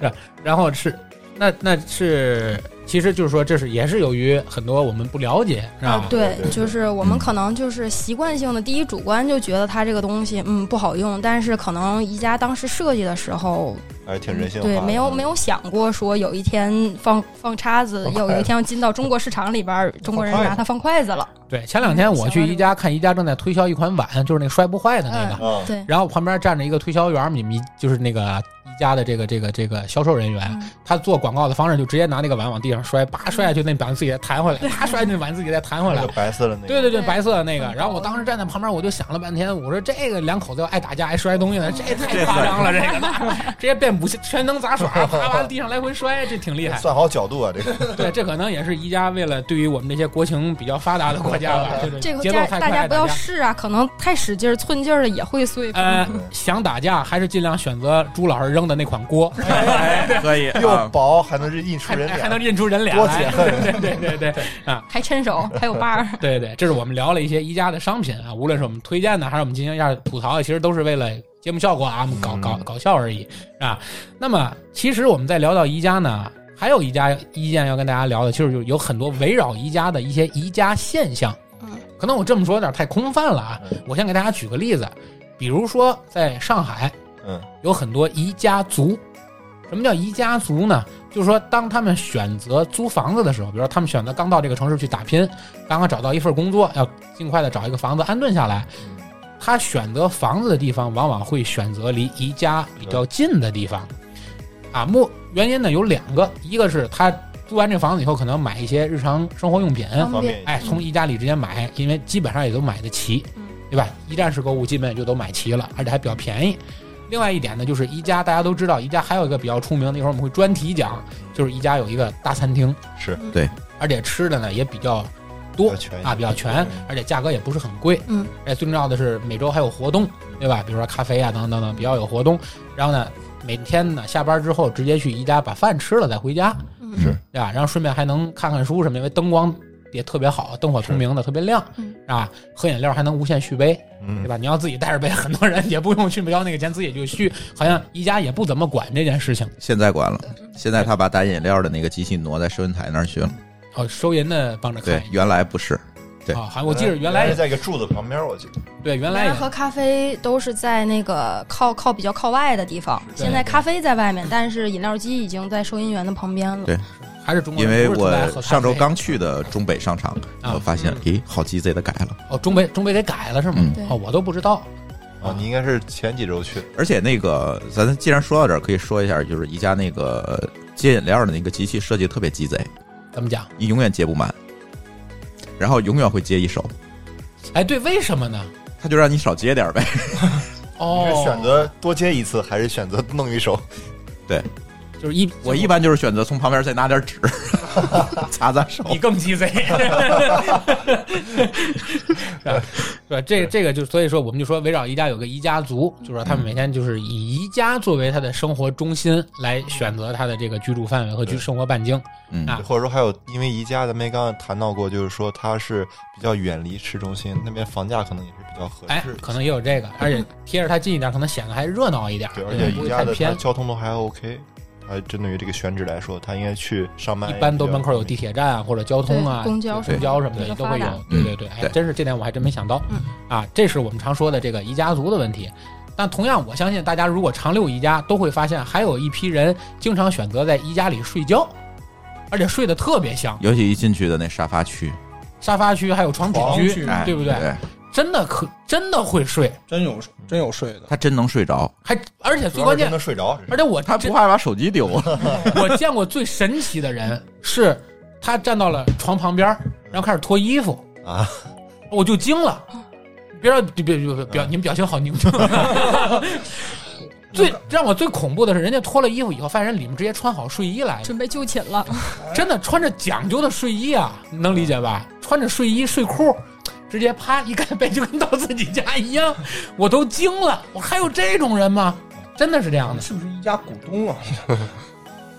然然后是，那那是，其实就是说，这是也是由于很多我们不了解，是吧？对就是我们可能就是习惯性的，第一主观就觉得它这个东西嗯不好用，但是可能宜家当时设计的时候，还是挺人性化的。对，没有没有想过说有一天放放叉子，有有一天要进到中国市场里边儿，中国人拿它放筷子了。对，前两天我去宜家看宜家正在推销一款碗，就是那个摔不坏的那个。啊，对，然后旁边站着一个推销员，你们就是那个宜家的这个这个这个销售人员，嗯他做广告的方式就直接拿那个碗往地上摔，叭摔下去，那碗自己再弹回来，啪摔，那碗自己再弹回来那个。白色的那个，对对对，白色的那个。嗯然后我当时站在旁边，我就想了半天，我说这个两口子要爱打架爱摔东西的，这也太夸张了，这个 直接变武器全能杂耍，啪啪地上来回摔，这挺厉害。算好角度啊，这个对，这可能也是宜家为了对于我们这些国情比较发达的国家吧，这个节奏太快，大大家不。要试啊，可能太使劲儿寸劲儿了也会碎。呃，想打架还是尽量选择朱老师扔的那款锅，可以又 啊，薄还能印出人脸，还能印出人脸来多解。恨。对对对对啊，还抻手，还有把儿。对对，这是我们聊了一些宜家的商品啊，无论是我们推荐的，还是我们进行一下吐槽的，其实都是为了节目效果啊，我们搞搞嗯搞笑而已啊。那么，其实我们在聊到宜家呢，还有一家意见要跟大家聊的，就是有有很多围绕宜家的一些宜家现象。嗯，可能我这么说有点太空泛了啊，我先给大家举个例子，比如说在上海嗯，有很多宜家族。什么叫宜家族呢？就是说，当他们选择租房子的时候，比如说他们选择刚到这个城市去打拼，刚刚找到一份工作，要尽快的找一个房子安顿下来。他选择房子的地方，往往会选择离宜家比较近的地方。啊，目原因呢有两个，一个是他租完这房子以后，可能买一些日常生活用品，方便。哎，从宜家里直接买，因为基本上也都买得齐嗯，对吧？一站式购物基本也就都买齐了，而且还比较便宜。另外一点呢，就是宜家，大家都知道，宜家还有一个比较出名的，一会儿我们会专题讲，就是宜家有一个大餐厅，是对而且吃的呢也比较多比较啊，比较全，而且价格也不是很贵。嗯，哎，最重要的是每周还有活动，对吧？比如说咖啡啊，等等等等，比较有活动。然后呢，每天呢下班之后直接去宜家把饭吃了再回家，嗯是对吧？然后顺便还能看看书什么，因为灯光也特别好，灯火通明的，特别亮嗯，啊。喝饮料还能无限续杯，嗯对，吧？你要自己带着杯，很多人也不用去交那个钱，自己就续。好像宜家也不怎么管这件事情。现在管了，现在他把打饮料的那个机器挪在收银台那儿去了。哦，收银的帮着看，。对原来不是，对啊，好像我记得原来也是在一个柱子旁边，我记得对，原来喝咖啡都是在那个靠靠比较靠外的地方，现在咖啡在外面，但是饮料机已经在收银员的旁边了。对还是中国因为我上周刚去的中北商场，啊我发现，咦，好鸡贼的改了，哦，中北中北给改了是吗？嗯哦，我都不知道。哦，你应该是前几周去的，而且那个咱既然说到这儿，可以说一下，就是宜家那个接饮料的那个机器设计特别鸡贼，怎么讲？你永远接不满，然后永远会接一手，哎，对，为什么呢？他就让你少接点呗。哦你，是选择多接一次，还是选择弄一手？就是一我一般就是选择从旁边再拿点纸 擦擦手。你更鸡贼，对吧？是吧？这这个就所以说，我们就说围绕宜家有个宜家族，就是说他们每天就是以宜家作为他的生活中心来选择他的这个居住范围和居生活半径。嗯啊或者说还有，因为宜家咱们刚刚谈到过，就是说它是比较远离市中心，那边房价可能也是比较合适哎适，。可能也有这个，而且贴着它近一点，可能显得还热闹一点，对，而且宜家的它太偏。交通都还 OK。它针对于这个选址来说，他应该去上班一般都门口有地铁站啊，或者交通啊、公交什公么交什么的都会有。对对对，哎，真是这点我还真没想到。嗯啊，这是我们常说的这个宜家族的问题。但同样，我相信大家如果常溜宜家，都会发现还有一批人经常选择在宜家里睡觉，而且睡得特别香。尤其一进去的那沙发区，沙发区还有床品区，对不对？对，真的可真的会睡，真有真有睡的，他真能睡着，还而且最关键，的睡着，而且我他不怕把手机丢。了。我见过最神奇的人是，他站到了床旁边，然后开始脱衣服，啊，我就惊了。别让别别别表，你们表情好凝重。最让我最恐怖的是，人家脱了衣服以后，发现人里面直接穿好睡衣来，准备就寝了，真的穿着讲究的睡衣啊，能理解吧？穿着睡衣睡裤，直接啪一盖被就跟到自己家一样，我都惊了。我还有这种人吗？真的是这样的。是不是一家股东啊？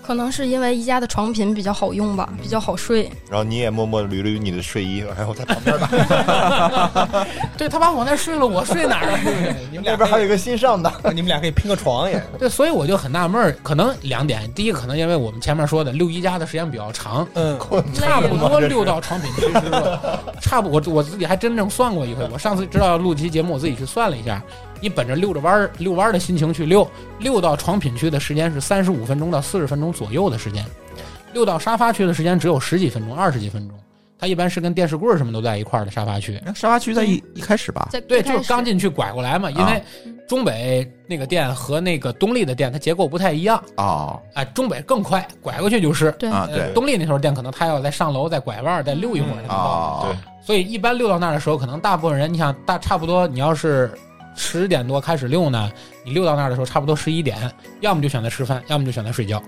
可能是因为宜家的床品比较好用吧，比较好睡。然后你也默默捋了捋你的睡衣，然后在旁边打。对他把我那睡了，我睡哪儿了？对？你们俩那边还有一个新上的，你们俩可以拼个床也。对，所以我就很纳闷儿，可能两点，第一个可能因为我们前面说的六宜家的时间比较长，嗯，差不多这是溜到床品区之后，差不我我自己还真正算过一回，我上次知道要录这期节目，我自己去算了一下，你本着溜着弯儿遛弯儿的心情去溜，溜到床品区的时间是三十五分钟到四十分钟左右的时间，溜到沙发区的时间只有十几分钟、二十几分钟。它一般是跟电视柜儿什么都在一块儿的沙发区，沙发区在一一开始吧，在对，就是刚进去拐过来嘛，因为中北那个店和那个东丽的店它结构不太一样，啊哎，中北更快，拐过去就是。对啊，呃对，东丽那头店可能他要再上楼再拐弯儿再溜一会儿才能到。哦，对所以一般溜到那儿的时候，可能大部分人，你想大差不多，你要是十点多开始遛呢，你遛到那儿的时候，差不多十一点，要么就选择吃饭，要么就选择睡觉。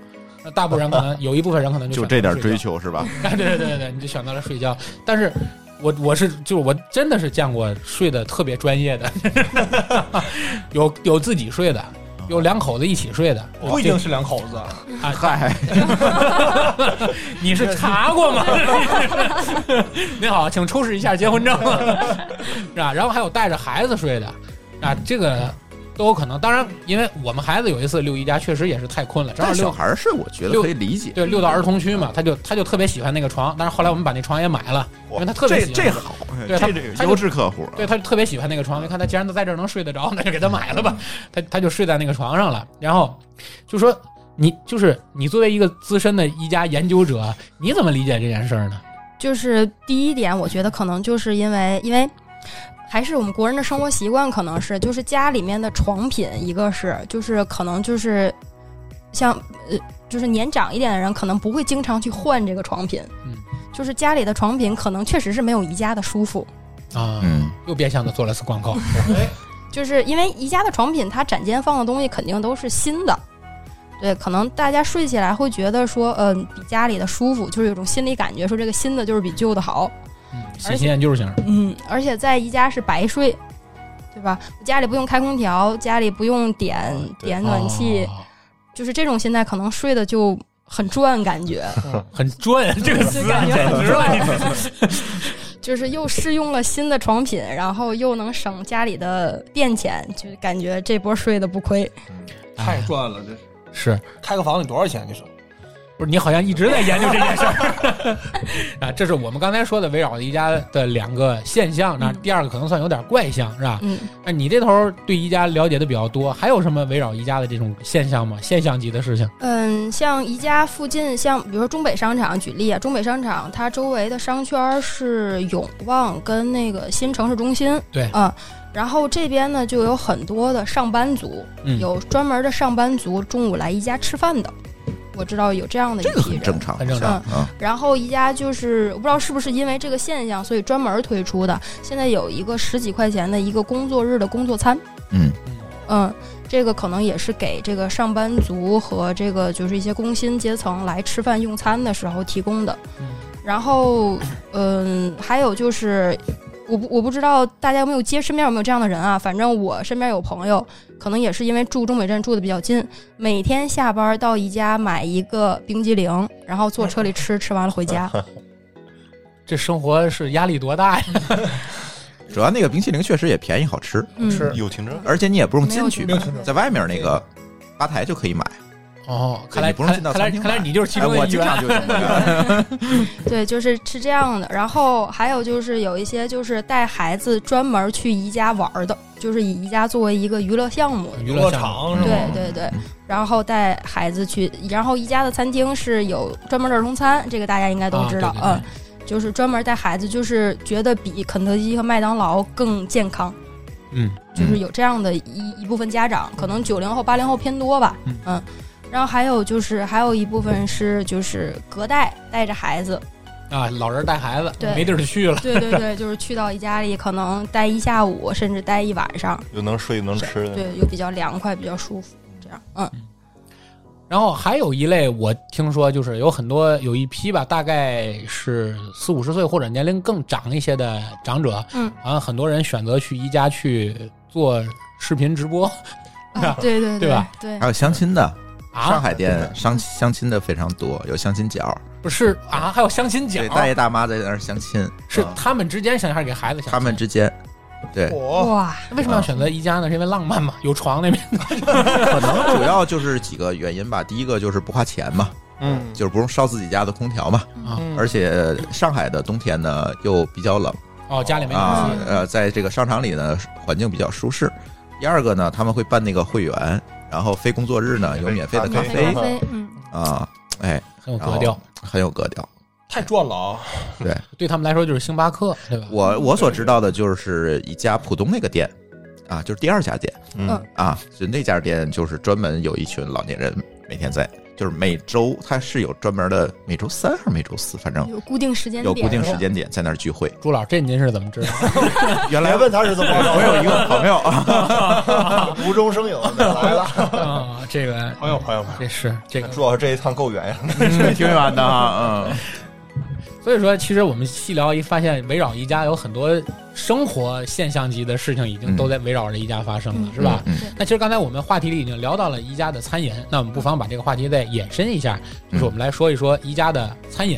那大部分人可能 有一部分人可能就选择睡觉这点追，求是吧？哎，对对对对对，你就选择了睡觉。但是我我是就是我真的是见过睡得特别专业的，有有自己睡的，有两口子一起睡的，不一定是两口子，啊，嗨，你是查过吗？您好，请出示一下结婚证，是吧？然后还有带着孩子睡的，啊，这个都有可能。当然，因为我们孩子有一次六一家，确实也是太困了，正好但小孩儿是我觉得可以理解。对六到儿童区嘛，他就他就特别喜欢那个床，但是后来我们把那床也买了，因为他特别喜欢这好，对他这这个他就优质客户。对，他就特别喜欢那个床，你看他既然都在这儿能睡得着，那就给他买了吧。他他就睡在那个床上了，然后就说你就是你作为一个资深的一家研究者，你怎么理解这件事儿呢？就是第一点，我觉得可能就是因为因为。还是我们国人的生活习惯，可能是就是家里面的床品，一个是就是可能就是像呃，就是年长一点的人，可能不会经常去换这个床品，嗯，就是家里的床品可能确实是没有宜家的舒服，啊，嗯，又变相的做了次广告。就是因为宜家的床品，它展间放的东西肯定都是新的，对，可能大家睡起来会觉得说，嗯、比家里的舒服，就是有种心理感觉，说这个新的就是比旧的好，嗯，喜新厌旧型。嗯，而且在宜家是白睡，对吧？家里不用开空调，家里不用点对点暖气，哦就是这种现在可能睡的就很赚，感觉很赚这个词感觉很。赚，就是又试用了新的床品，然后又能省家里的电钱，就感觉这波睡的不亏。太赚了，这是是开个房得多少钱？你说不是你好像一直在研究这件事儿 啊？这是我们刚才说的围绕宜家的两个现象，那嗯第二个可能算有点怪象，是吧？嗯，那你这头儿对宜家了解的比较多，还有什么围绕宜家的这种现象吗？现象级的事情？嗯，像宜家附近，像比如说中北商场，举例啊，中北商场它周围的商圈是永旺跟那个新城市中心，对嗯，然后这边呢就有很多的上班族，嗯有专门的上班族中午来宜家吃饭的，我知道有这样的一这个很正。常，很正常嗯。然后宜家就是我不知道是不是因为这个现象，所以专门推出的，现在有一个十几块钱的一个工作日的工作餐，嗯，嗯，这个可能也是给这个上班族和这个就是一些工薪阶层来吃饭用餐的时候提供的。嗯然后，嗯，还有就是，我不我不知道大家有没有接身边有没有这样的人啊？反正我身边有朋友，可能也是因为住中北镇住的比较近，每天下班到宜家买一个冰激凌，然后坐车里吃，吃完了回家。这生活是压力多大呀？主要那个冰淇淋确实也便宜好吃，嗯，是有停车，而且你也不用进去在外面那个吧台就可以买。哦，看来不用进到看来餐厅看来你就是其中的一员。经常就这么干。对，就是是这样的。然后还有就是有一些就是带孩子专门去宜家玩的，就是以宜家作为一个娱乐项目。娱乐场是吧？对对对，然后带孩子去，然后宜家的餐厅是有专门的儿童餐，这个大家应该都知道，啊对对对嗯，就是专门带孩子，就是觉得比肯德基和麦当劳更健康，嗯，就是有这样的一一部分家长，可能九零后、八零后偏多吧，嗯然后还有就是还有一部分是就是隔代带着孩子，啊，老人带孩子对。没地儿去了。对对对，就是去到一家里可能待一下午，甚至待一晚上，又能睡又能吃的，对，又比较凉快，比较舒服，这样，嗯。然后还有一类，我听说就是有很多有一批吧，大概是四五十岁或者年龄更长一些的长者，嗯，好像很多人选择去宜家去做视频直播啊，对对 对吧？对。还，有相亲的，上啊，海店相相亲的非常多，有相亲角，不是啊，还有相亲角对，，大爷大妈在那儿相亲，是啊他们之间相亲还是给孩子相亲？他们之间，对，哇，为什么要选择宜家呢？是因为浪漫嘛，有床那边。可能主要就是几个原因吧。第一个就是不花钱嘛，嗯。就是不用烧自己家的空调嘛，啊嗯。而且上海的冬天呢又比较冷。哦，家里没啊呃，在这个商场里呢环境比较舒适。第二个呢，他们会办那个会员，然后非工作日呢有免费的咖咖啡咖啡，嗯，啊，哎，很有格调。很有格调。太赚了啊！对 对他们来说就是星巴克，对吧？我我所知道的就是一家浦东那个店，啊，就是第二家店嗯，啊，就那家店就是专门有一群老年人每天在，就是每周它是有专门的每周三还是每周四，反正有固定时间点，有固定时间点在那儿聚会。朱老，这您是怎么知道？原来来问他是怎么着，我有一个朋友啊，无中生有来了。啊，这个朋友朋友们，这是这个朱老师这一趟够远呀，挺远的啊，嗯，所以说，其实我们细聊一发现，围绕宜家有很多生活现象级的事情，已经都在围绕着宜家发生了，嗯。是吧？嗯那其实刚才我们话题里已经聊到了宜家的餐饮，那我们不妨把这个话题再延伸一下，就是我们来说一说宜家的餐饮，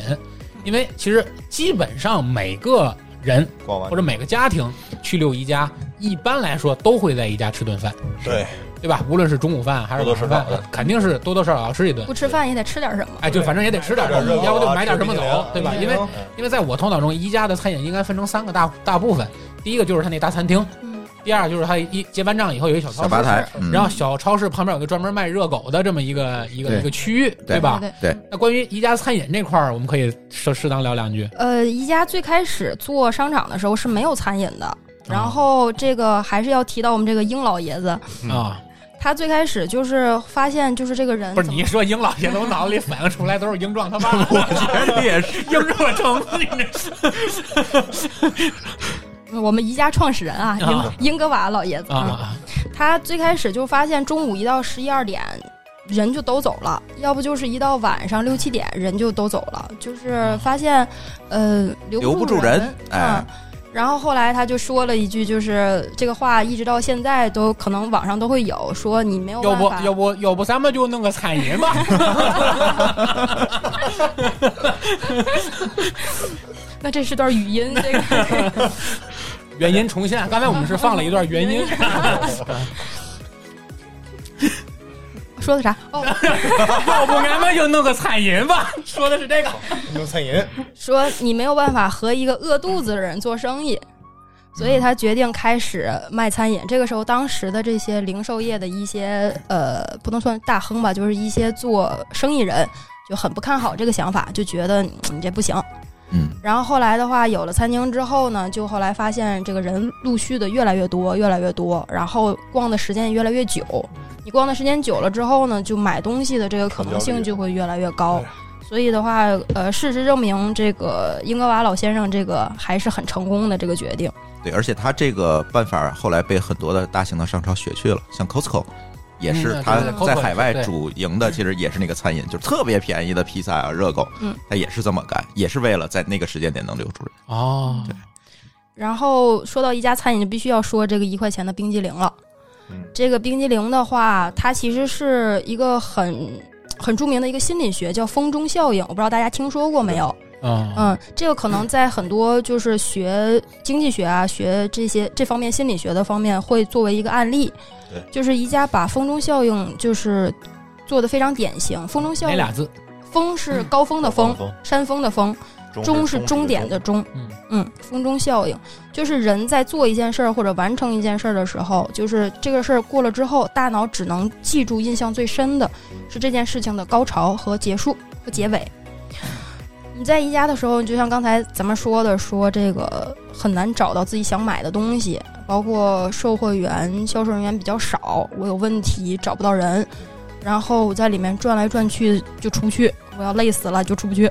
因为其实基本上每个人或者每个家庭去六宜家，一般来说都会在宜家吃顿饭，对，对吧？无论是中午饭还是多多晚上饭肯定是多多少少要吃一顿不。吃饭也得吃点什么。哎，对反正也得吃点什么，要不就买点什么走对吧？因为嗯因为在我头脑中，宜家的餐饮应该分成三个大大部分，第一个就是他那大餐厅，嗯，第二就是他一结完账以后有一小超市，小吧台，嗯然后小超市旁边有个专门卖热狗的这么一个一个一个区域，对吧？对对，那关于宜家餐饮这块儿，我们可以适适当聊两句。呃，宜家最开始做商场的时候是没有餐饮的，然后这个还是要提到我们这个英老爷子，嗯啊，他最开始就是发现就是这个人不是你一说英老爷子，我脑子里反应出来都是英壮他妈，我觉得也是，英若成，你这 我们宜家创始人啊，啊英英格瓦老爷子啊，啊他最开始就发现中午一到十一二点。人就都走了，要不就是一到晚上六七点人就都走了，就是发现，呃，留留不住住人哎嗯。然后后来他就说了一句，就是这个话一直到现在都可能网上都会有，说你没有要不办法，要不要不咱们就弄个彩银吧？那这是段语音，这个。原音重现，刚才我们是放了一段原音，说的啥？哦，要不咱们就弄个餐饮吧？说的是这个。弄餐饮，说你没有办法和一个饿肚子的人做生意，所以他决定开始卖餐饮。这个时候，当时的这些零售业的一些呃，不能算大亨吧，就是一些做生意人就很不看好这个想法，就觉得嗯你这不行。嗯，然后后来的话，有了餐厅之后呢，就后来发现这个人陆续的越来越多，越来越多，然后逛的时间也越来越久。你逛的时间久了之后呢，就买东西的这个可能性就会越来越高。所以的话，呃，事实证明，这个英格瓦老先生这个还是很成功的这个决定。对，而且他这个办法后来被很多的大型的商超学去了，像 Costco。也是他在海外主营的，其实也是那个餐饮，就是特别便宜的披萨啊、热狗，嗯，他也是这么干，也是为了在那个时间点能留住人。哦，对然后说到一家餐饮，就必须要说这个一块钱的冰激凌了。嗯这个冰激凌的话，它其实是一个很很著名的一个心理学，叫风中效应。我不知道大家听说过没有？嗯嗯，这个可能在很多就是学经济学啊、学这些这方面心理学的方面会作为一个案例对。就是宜家把风中效应就是做的非常典型。风中效应，哪俩字？风是高峰的峰，峰山峰的峰，终是终点的终。嗯嗯，风中效应就是人在做一件事儿或者完成一件事儿的时候，就是这个事儿过了之后，大脑只能记住印象最深的是这件事情的高潮和结束和结尾。你在宜家的时候，就像刚才咱们说的，说这个很难找到自己想买的东西，包括售货员、销售人员比较少，我有问题找不到人，然后我在里面转来转去就出不去，我要累死了就出不去，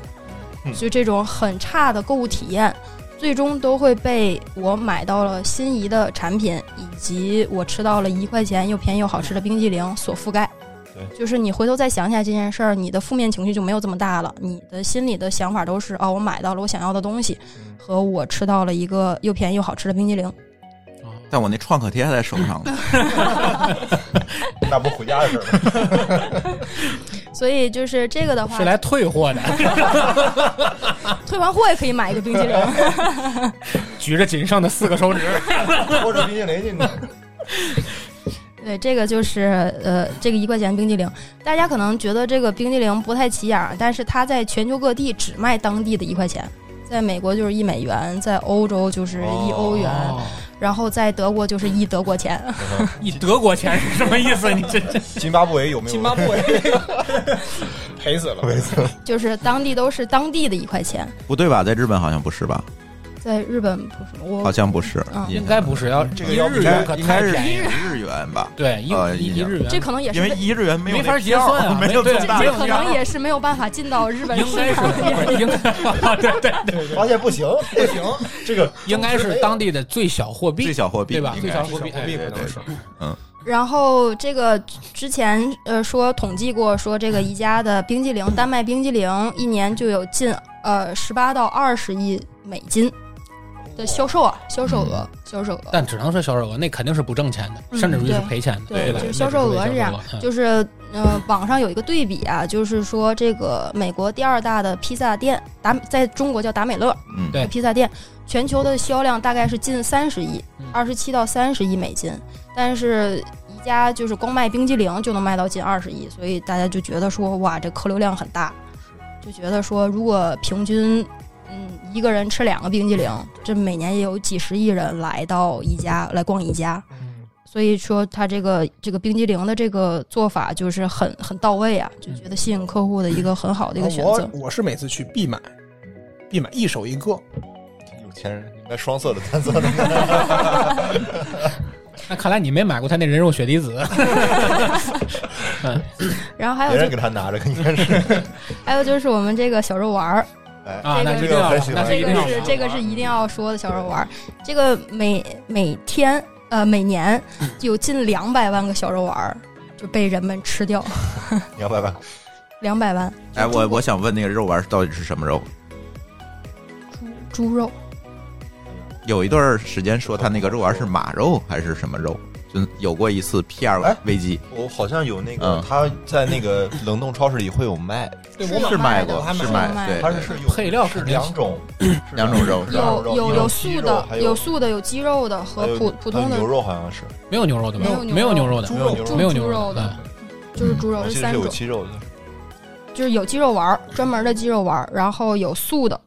所以这种很差的购物体验，最终都会被我买到了心仪的产品，以及我吃到了一块钱又便宜又好吃的冰激凌所覆盖。对就是你回头再想起来这件事儿，你的负面情绪就没有这么大了，你的心里的想法都是哦，我买到了我想要的东西，嗯和我吃到了一个又便宜又好吃的冰激凌。但我那创可贴还在手上呢，那不回家的事儿吗？所以就是这个的话是，来退货的，退完货也可以买一个冰激凌。举着仅剩的四个手指。或者冰激凌进去。对，这个就是呃，这个一块钱冰激凌，大家可能觉得这个冰激凌不太起眼儿，但是它在全球各地只卖当地的一块钱，在美国就是一美元，在欧洲就是一欧元，哦然后在德国就是一德国钱。一德国钱是什么意思？你这这 津巴布韦有没有？津巴布韦 赔死了，赔死了，就是当地都是当地的一块钱，不对吧？在日本好像不是吧？在日本不是我好像不是，嗯应该不是要这个要一日元可应该是太便宜了。日元吧？对，一呃一一日元，这可能也是因为一日元没有没法结算啊 没有对这么大的这可能也是没有办法进到日本应该市场。里。是应该对对 对，发现不行，不行，这个应该是当地的最小货币最，小货币对吧？最小货币，货币哎可能是然后这个之前呃说统计过，说这个宜家的冰激凌丹麦冰激凌一年就有近呃十八到二十亿美金的销售啊，销售额，销售额。但只能说销售额，那肯定是不挣钱的，嗯甚至于是赔钱的，吧？对就是销售额是这样嗯就是呃，网上有一个对比啊，就是说这个美国第二大的披萨店达在中国叫达美乐，嗯，对披萨店全球的销量大概是近三十亿嗯，二十七到三十亿美金，但是宜家就是光卖冰激凌就能卖到近二十亿，所以大家就觉得说哇，这客流量很大，就觉得说如果平均。嗯，一个人吃两个冰激凌，这每年也有几十亿人来到宜家来逛宜家，所以说他这个这个冰激凌的这个做法就是很很到位啊，就觉得吸引客户的一个很好的一个选择我。我是每次去必买，必买一手一个。有钱人应该双色的、单色的。那看来你没买过他那人肉雪梨子，嗯，然后还有就别人给他拿着，应该是。还有就是我们这个小肉丸儿，哎，啊，那这一定要个很喜，欢这个那是一定要是这个是一定要说的小肉丸儿，这个每每天呃每年 有近两百万个小肉丸儿就被人们吃掉，两百万，两百万哎，我我想问那个肉丸到底是什么肉？猪猪肉，有一段时间说他那个肉丸是马肉还是什么肉？就有过一次 PR 哎危机，我好像有那个嗯，他在那个 冷冻超市里会有卖，对，是卖的是卖，对，它是有配料是肯定两种，两种肉是吧？有有有素的，有有素的，有鸡肉的和普普通的牛肉好像是，没有牛肉的，没有牛肉没有牛肉的，猪肉猪没有牛肉的。的，就是猪肉是三种，鸡肉的，就是有鸡肉丸，专门的鸡肉丸，然后有素的，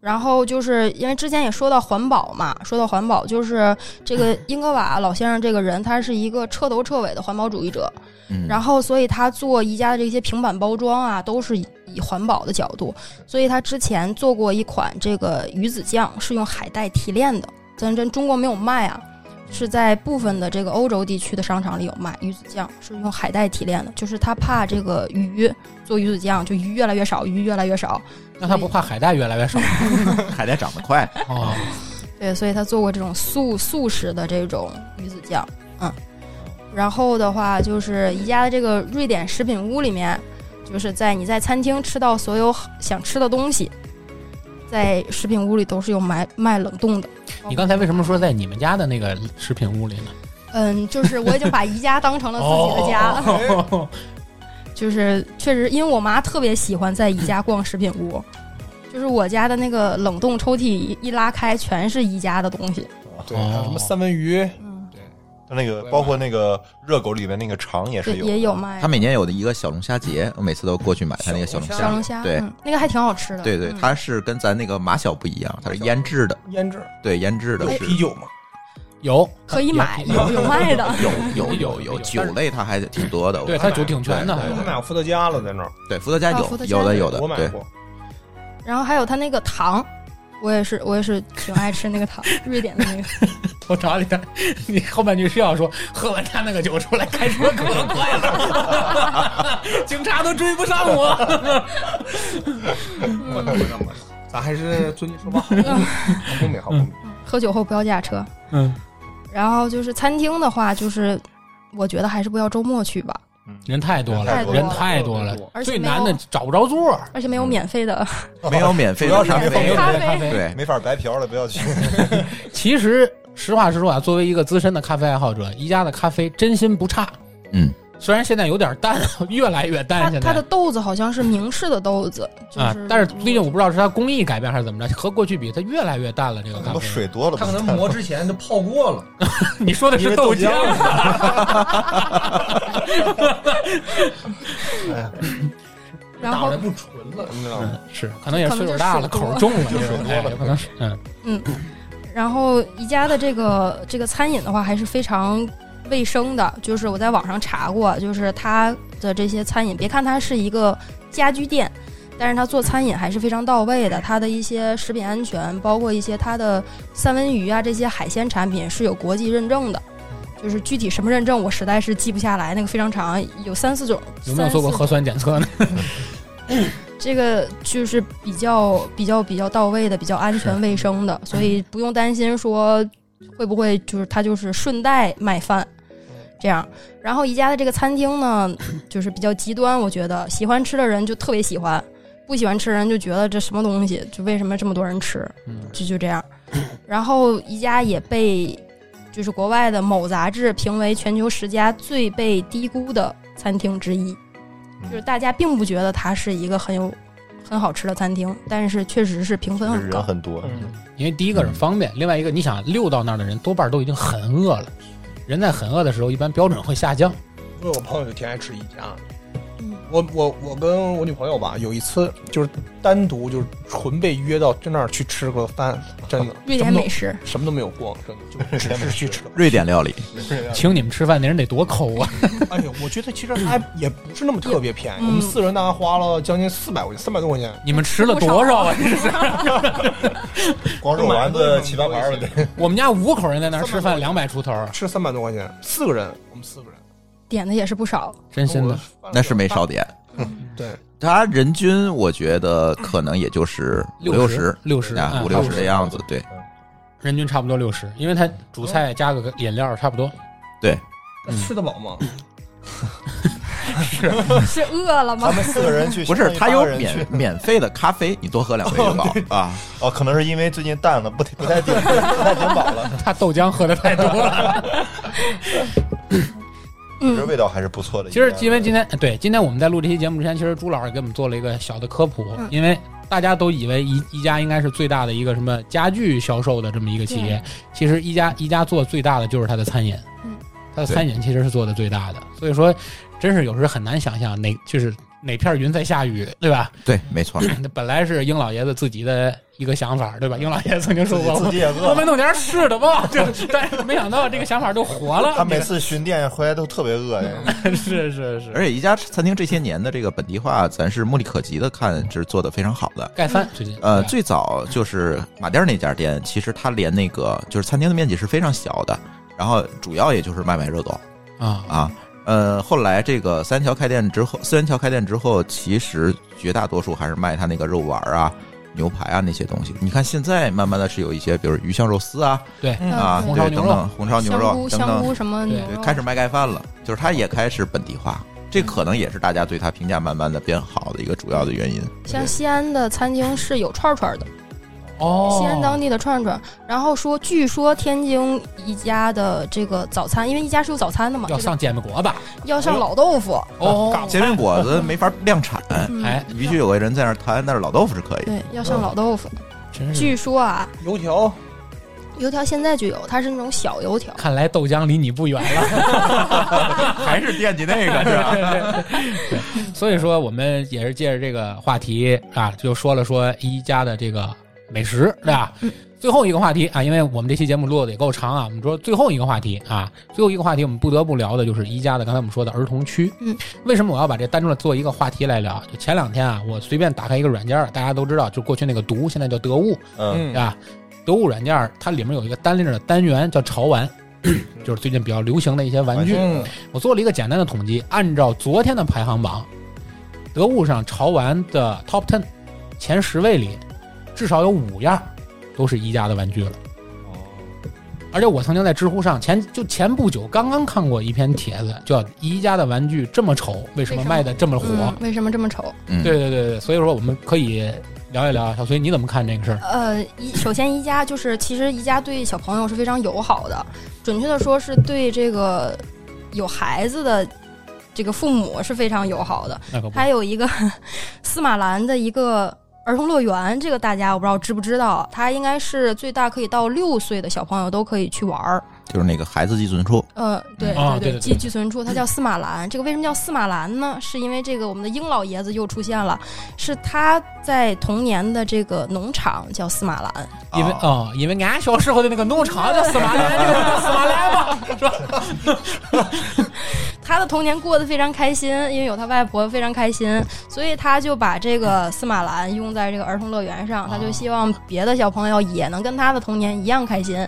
然后就是因为之前也说到环保嘛，说到环保，就是这个英格瓦老先生这个人，他是一个彻头彻尾的环保主义者，嗯，然后所以他做宜家的这些平板包装啊，都是以以环保的角度，所以他之前做过一款这个鱼子酱是用海带提炼的，咱咱中国没有卖啊。是在部分的这个欧洲地区的商场里有卖鱼子酱，是用海带提炼的，就是他怕这个鱼做鱼子酱，就鱼越来越少，鱼越来越少，那他不怕海带越来越少 海带长得快，哦？对，所以他做过这种素素食的这种鱼子酱，嗯。然后的话，就是宜家的这个瑞典食品屋里面，就是在你在餐厅吃到所有想吃的东西，在食品屋里都是有卖卖冷冻的。你刚才为什么说在你们家的那个食品屋里呢？嗯，就是我已经把宜家当成了自己的家了，哦 就是确实，因为我妈特别喜欢在宜家逛食品屋，就是我家的那个冷冻抽屉一一拉开，全是宜家的东西。对，还有什么三文鱼，嗯，它那个包括那个热狗里面那个肠也，是有，也有卖他每年有的一个小龙虾节，我每次都过去买他那个小龙虾小龙。虾，对嗯，那个还挺好吃的。对对，嗯它是跟咱那个马小不一样，它是腌制的，腌制，对，腌制的有啤酒嘛？有 可以买，有有卖的。有有有有 酒类，它还挺多的。对，它酒挺全的对。我买过伏特加了，在那儿，对伏特加有有的有的对，我买过。然后还有它那个糖，我也是我也是挺爱吃那个糖，瑞典的那个。我找你看，你后半句是要说喝完他那个酒出来开车可快了，警察都追不上我。不能这么说，咱还是遵纪守法，好公民，好公民。喝酒后不要驾车。嗯，然后就是餐厅的话，就是我觉得还是不要周末去吧，人太多了，人太多了，而且最难的找不着座儿。而且 没有免费的。没有免费主要是的咖啡免费，咖啡咖啡。对，没法白嫖了，不要去。其实实话实说啊，作为一个资深的咖啡爱好者，宜家的咖啡真心不差。嗯，虽然现在有点淡，越来越淡。现在它它的豆子好像是明式的豆子，就啊是，但是毕竟我不知道是它工艺改变还是怎么着，和过去比，它越来越淡了。这个咖都啡，水多了，它可能磨之前都泡过了，你说的是豆浆。然后不纯了，你知道吗？是，可能也是岁数大了，口儿重了，就是水多了可能是嗯。然后宜家的这个这个餐饮的话还是非常卫生的，就是我在网上查过，就是它的这些餐饮，别看它是一个家居店，但是它做餐饮还是非常到位的。它的一些食品安全，包括一些它的三文鱼啊这些海鲜产品是有国际认证的。就是具体什么认证，我实在是记不下来，那个非常长，有三四种。有没有做过核酸检测呢？这个就是比较比较比较到位的，比较安全卫生的，所以不用担心说会不会就是它就是顺带卖饭这样。然后宜家的这个餐厅呢，就是比较极端，我觉得喜欢吃的人就特别喜欢，不喜欢吃的人就觉得这什么东西，就为什么这么多人吃，嗯就就这样。然后宜家也被就是国外的某杂志评为全球十家最被低估的餐厅之一，嗯就是大家并不觉得它是一个很有很好吃的餐厅，但是确实是评分很高。人很多，嗯，因为第一个是方便，另外一个你想溜到那儿的人多半都已经很饿了，人在很饿的时候，一般标准会下降。因为我朋友就挺爱吃宜家。嗯我我我跟我女朋友吧，有一次就是单独就是纯被约到就那儿去吃个饭，真的 瑞典美食，什么都没有逛，真的就只是去吃。瑞典料理，请你们吃饭那人得多抠啊！哎呦，我觉得其实还也不是那么特别便宜，嗯我们四个人大概花了将近四百块钱，三百多块钱。你们吃了多少啊？这是 光肉丸子七八盘儿了得。我们家五口人在那儿吃饭，两百出头，吃三百多块钱，四个人，我们四个人，点的也是不少。真心的。那是没少点。对，他人均我觉得可能也就是五六十，六十啊，五六十的样子。对人均差不多六十，因为他主菜加个饮料差不多。对，那吃得饱吗？是 是饿了吗？他们四个人去，不是他有免免费的咖啡，你多喝两杯就饱啊。哦，可能是因为最近淡了，不不太顶不太顶饱了，他豆浆喝的太多了。其实味道还是不错的。其实因为今天对今天我们在录这期节目之前，其实朱老师给我们做了一个小的科普，嗯因为大家都以为宜宜家应该是最大的一个什么家具销售的这么一个企业，其实宜家宜家做最大的就是它的餐饮，嗯，它的餐饮其实是做的最大的，所以说真是有时候很难想象哪就是哪片云在下雨，对吧？对，没错。那本来是英老爷子自己的一个想法，对吧？英老爷子曾经说过，自己也我饿们。弄点吃的吧，就但是没想到这个想法就活了。他每次巡店回来都特别饿呀。是是是，而且一家餐厅这些年的这个本地化，咱是目力可及的，看是做的非常好的。盖饭最近呃，最早就是马甸儿那家店，其实它连那个就是餐厅的面积是非常小的，然后主要也就是卖卖热狗啊啊。呃，后来这个三元桥开店之后，四元桥开店之后，其实绝大多数还是卖他那个肉丸儿啊、牛排啊那些东西。你看现在慢慢的是有一些，比如鱼香肉丝啊对嗯啊，红烧牛肉对等等，红烧牛香肉等菇香菇等，什么对开始卖盖饭了，就是它也开始本地化。这可能也是大家对它评价慢慢的变好的一个主要的原因。像西安的餐厅是有串串的，哦，西安当地的串串。然后说，据说天津一家的这个早餐，因为一家是有早餐的嘛，要上煎饼果子要上老豆腐。哦，煎饼果子没法量产，嗯哎，必须有个人在那儿摊，但是老豆腐是可以。对，要上老豆腐。据说啊，油条油条现在就有，它是那种小油条。看来豆浆离你不远了 还是惦记那个是吧？对，所以说我们也是借着这个话题啊，就说了说一家的这个美食，对吧？嗯最后一个话题啊，因为我们这期节目录的也够长啊，我们说最后一个话题啊，最后一个话题我们不得不聊的就是宜家的刚才我们说的儿童区。嗯，为什么我要把这单出来做一个话题来聊？就前两天啊，我随便打开一个软件儿，大家都知道，就过去那个毒，现在叫得物，嗯，对吧？得物软件它里面有一个单列的单元叫潮玩，就是最近比较流行的一些玩具。嗯，我做了一个简单的统计，按照昨天的排行榜，得物上潮玩的 Top Ten 前十位里，至少有五样都是宜家的玩具了。哦而且我曾经在知乎上前就前不久刚刚看过一篇帖子，叫“宜家的玩具这么丑，为什么卖的这么火嗯，为什么这么丑？嗯，对对对对，所以说我们可以聊一聊，小崔你怎么看这个事儿？呃，宜首先宜家就是，其实宜家对小朋友是非常友好的，准确的说是对这个有孩子的这个父母是非常友好的。那可不还有一个 司马兰的一个儿童乐园，这个大家我不知道知不知道，它应该是最大可以到六岁的小朋友都可以去玩儿。就是那个孩子寄存处，呃，对对啊对寄寄存处，它叫司马兰。这个为什么叫司马兰呢？是因为这个我们的英老爷子又出现了，是他在童年的这个农场叫司马兰。因为啊哦，因为俺小时候的那个农场叫司马兰，就是叫司马兰嘛，是吧？他的童年过得非常开心，因为有他外婆非常开心，所以他就把这个司马兰用在这个儿童乐园上，他就希望别的小朋友也能跟他的童年一样开心。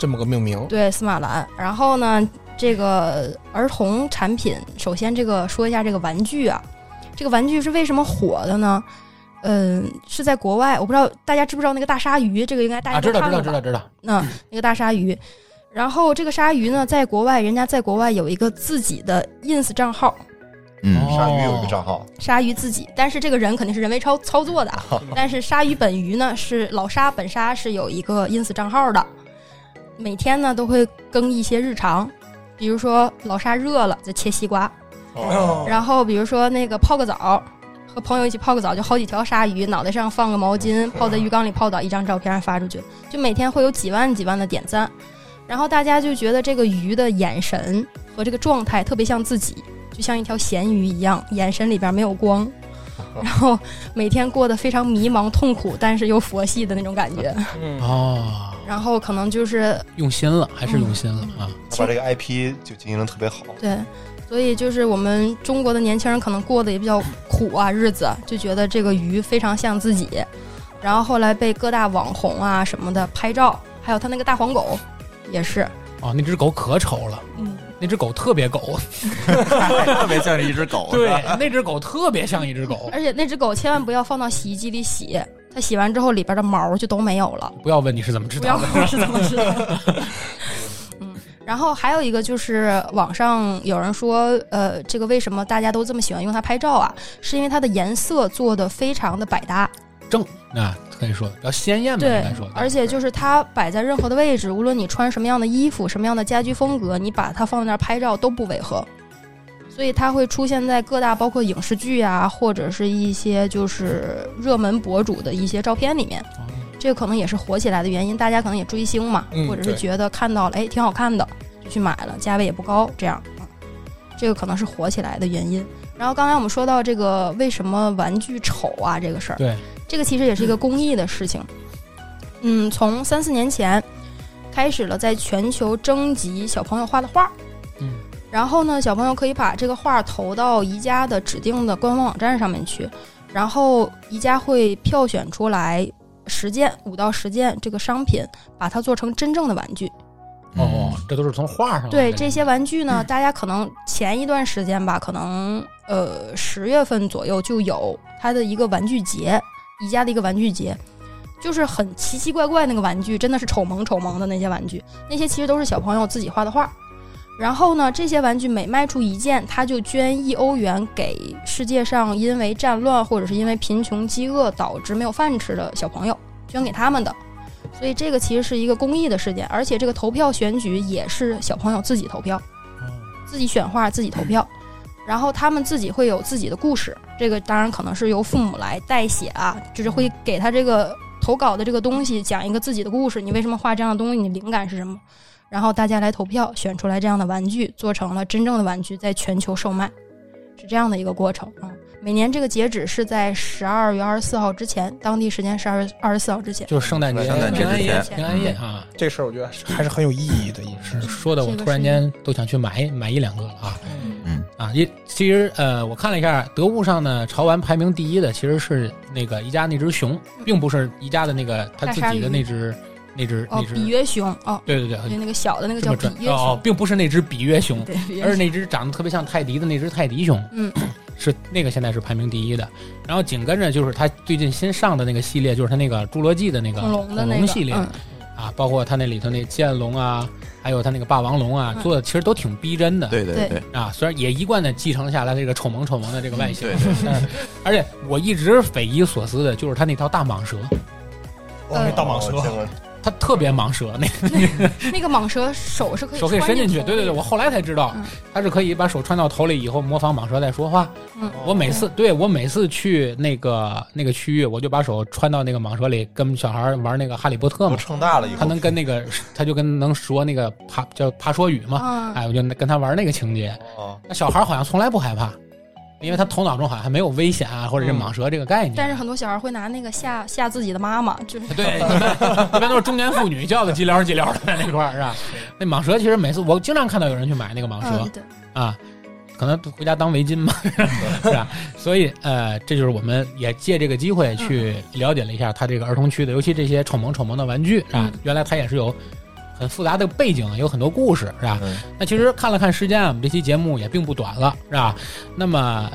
这么个命名，对，司马兰。然后呢，这个儿童产品，首先这个说一下这个玩具啊，这个玩具是为什么火的呢？嗯，是在国外，我不知道大家知不知道那个大鲨鱼，这个应该大家啊，知道知道？知道知道，那那个大鲨鱼，然后这个鲨鱼呢，在国外，人家在国外有一个自己的 ins 账号，嗯。哦。鲨鱼有一个账号，鲨鱼自己，但是这个人肯定是人为操操作的啊。但是鲨鱼本鱼呢，是老鲨本鲨是有一个 ins 账号的，每天呢都会更一些日常，比如说老鲨热了就切西瓜，哦。然后比如说那个泡个澡，和朋友一起泡个澡，就好几条鲨鱼，脑袋上放个毛巾，泡在浴缸里泡澡，一张照片发出去，就每天会有几万几万的点赞，然后大家就觉得这个鱼的眼神和这个状态特别像自己，就像一条咸鱼一样，眼神里边没有光。然后每天过得非常迷茫、痛苦，但是又佛系的那种感觉。嗯哦，然后可能就是用心了，还是用心了啊！他把这个 IP 就经营的特别好。对，所以就是我们中国的年轻人可能过得也比较苦啊，日子就觉得这个鱼非常像自己，然后后来被各大网红啊什么的拍照，还有他那个大黄狗也是，哦，那只狗可丑了，嗯，那只狗特别狗，特别像一只狗。对，那只狗特别像一只狗。而且那只狗千万不要放到洗衣机里洗，它洗完之后里边的毛就都没有了。不要问你是怎么知道的不要，问我是怎么知道的。嗯，然后还有一个就是网上有人说，呃，这个为什么大家都这么喜欢用它拍照啊？是因为它的颜色做的非常的百搭，正啊，可以说比较鲜艳吧，应对该说。，而且就是它摆在任何的位置，无论你穿什么样的衣服、什么样的家居风格，你把它放在那儿拍照都不违和。所以它会出现在各大包括影视剧啊，或者是一些就是热门博主的一些照片里面。哦这个可能也是火起来的原因，大家可能也追星嘛，嗯或者是觉得看到了哎挺好看的，就去买了，价位也不高，这样啊，这个可能是火起来的原因。然后刚才我们说到这个为什么玩具丑啊这个事儿，对，这个其实也是一个公益的事情。嗯，从三四年前开始了，在全球征集小朋友画的画。嗯，然后呢，小朋友可以把这个画投到宜家的指定的官方网站上面去，然后宜家会票选出来十件五到十件这个商品，把它做成真正的玩具。哦，这都是从画上对这些玩具呢，大家可能前一段时间吧，可能呃十月份左右就有它的一个玩具节，宜家的一个玩具节，就是很奇奇怪怪那个玩具，真的是丑萌丑萌的那些玩具，那些其实都是小朋友自己画的画。然后呢，这些玩具每卖出一件，他就捐一欧元给世界上因为战乱或者是因为贫穷饥饿导致没有饭吃的小朋友，捐给他们的。所以这个其实是一个公益的事件，而且这个投票选举也是小朋友自己投票，自己选画自己投票，然后他们自己会有自己的故事。这个当然可能是由父母来代写啊，就是会给他这个投稿的这个东西讲一个自己的故事，你为什么画这样的东西，你灵感是什么？然后大家来投票，选出来这样的玩具，做成了真正的玩具，在全球售卖，是这样的一个过程啊。每年这个截止是在十二月二十四号之前，当地时间十二月二十四号之前。就是圣诞节、圣诞节平安前。平安夜啊，这事儿我觉得还是很有意义的一事。是。说的我突然间都想去买买一两个了啊。嗯。啊！一其实呃，我看了一下得物上呢，潮玩排名第一的其实是那个宜家那只熊，并不是宜家的那个他自己的那只那只哦那，只。比约熊哦，对对对，对，那个小的那个叫比约哦哦熊，，并不是那只比约熊，约而是那只长得特别像泰迪的那只泰迪熊，嗯，是那个现在是排名第一的。然后紧跟着就是他最近新上的那个系列，就是他那个侏罗纪的那个恐龙的那个系列、嗯啊，包括他那里头那剑龙啊，还有他那个霸王龙啊，嗯做的其实都挺逼真的。对对对对，啊，虽然也一贯的继承下来这个丑萌丑萌的这个外形，嗯对但是而且我一直匪夷所思的就是他那条大蟒蛇，哦，那大蟒蛇，它特别蟒蛇，那个那个蟒蛇手是可以手可以伸进去。对对对，我后来才知道嗯，它是可以把手穿到头里以后模仿蟒蛇在说话。嗯我每次对我每次去那个那个区域，我就把手穿到那个蟒蛇里，跟小孩玩那个哈利波特嘛。撑大了以后，他能跟那个，他就跟能说那个爬叫爬说语嘛，啊，哎，我就跟他玩那个情节。哦，那小孩好像从来不害怕，因为他头脑中好像还没有危险啊，或者是蟒蛇这个概念。但是很多小孩会拿那个吓吓自己的妈妈，就是对，一般都是中年妇女叫的叽撩叽撩的在那块儿是吧？那蟒蛇其实每次我经常看到有人去买那个蟒蛇嗯，对，啊，可能回家当围巾嘛，是吧？所以呃，这就是我们也借这个机会去了解了一下他这个儿童区的，尤其这些丑萌丑萌的玩具是吧嗯？原来它也是有很复杂的背景，有很多故事是吧？嗯那其实看了看时间啊，我们这期节目也并不短了，是吧？那么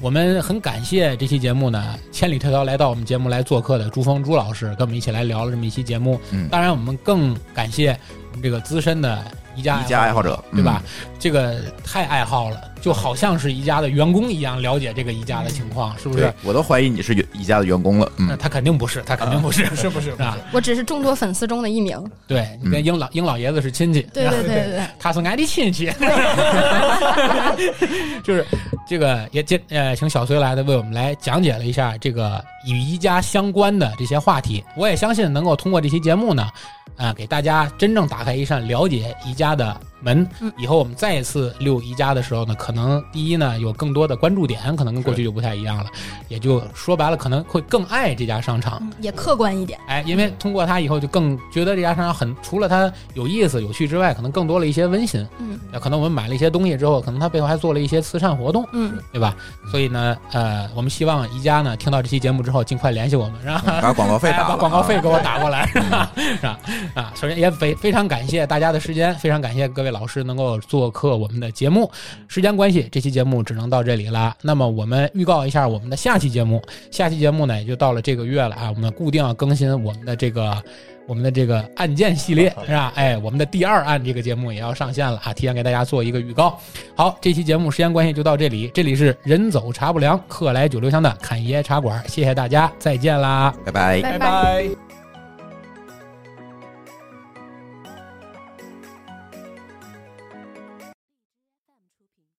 我们很感谢这期节目呢，千里迢迢来到我们节目来做客的朱峰朱老师，跟我们一起来聊了这么一期节目。嗯当然，我们更感谢我们这个资深的宜家宜家爱好者对吧？这个太爱好了，就好像是宜家的员工一样了解这个宜家的情况，是不是？我都怀疑你是宜家的员工了。嗯，那他肯定不是，他肯定不是，是不是？啊？我只是众多粉丝中的一名。对你跟英老英老爷子是亲戚，对对对对对，他是俺的亲戚，就是这个也接呃，请小崔来的为我们来讲解了一下这个与宜家相关的这些话题。我也相信能够通过这期节目呢，啊、给大家真正打开一扇了解宜家的门。嗯以后我们再一次溜宜家的时候呢，可能第一呢有更多的关注点，可能跟过去就不太一样了，也就说白了可能会更爱这家商场。嗯 也客观一点。哎，因为通过它以后就更觉得这家商场很，除了它有意思、有趣之外，可能更多了一些温馨。嗯那可能我们买了一些东西之后，可能它背后还做了一些慈善活动，嗯，对吧？所以呢，呃，我们希望宜家呢听到这期节目之后，尽快联系我们，是吧？把广告费 哎打了，把广告费给我打过来，是吧？是吧？啊，首先也非非常感谢大家的时间，非常感谢各位老师能够做客我们的节目。时间关系，这期节目只能到这里啦。那么我们预告一下我们的下期节目，下期节目呢也就到了这个月了啊，我们固定要更新我们的这个。我们的这个案件系列是吧？哎，我们的第二案这个节目也要上线了啊，提前给大家做一个预告。好，这期节目时间关系就到这里，这里是人走茶不凉，客来酒留香的侃爷茶馆，谢谢大家，再见啦。拜拜。拜拜拜。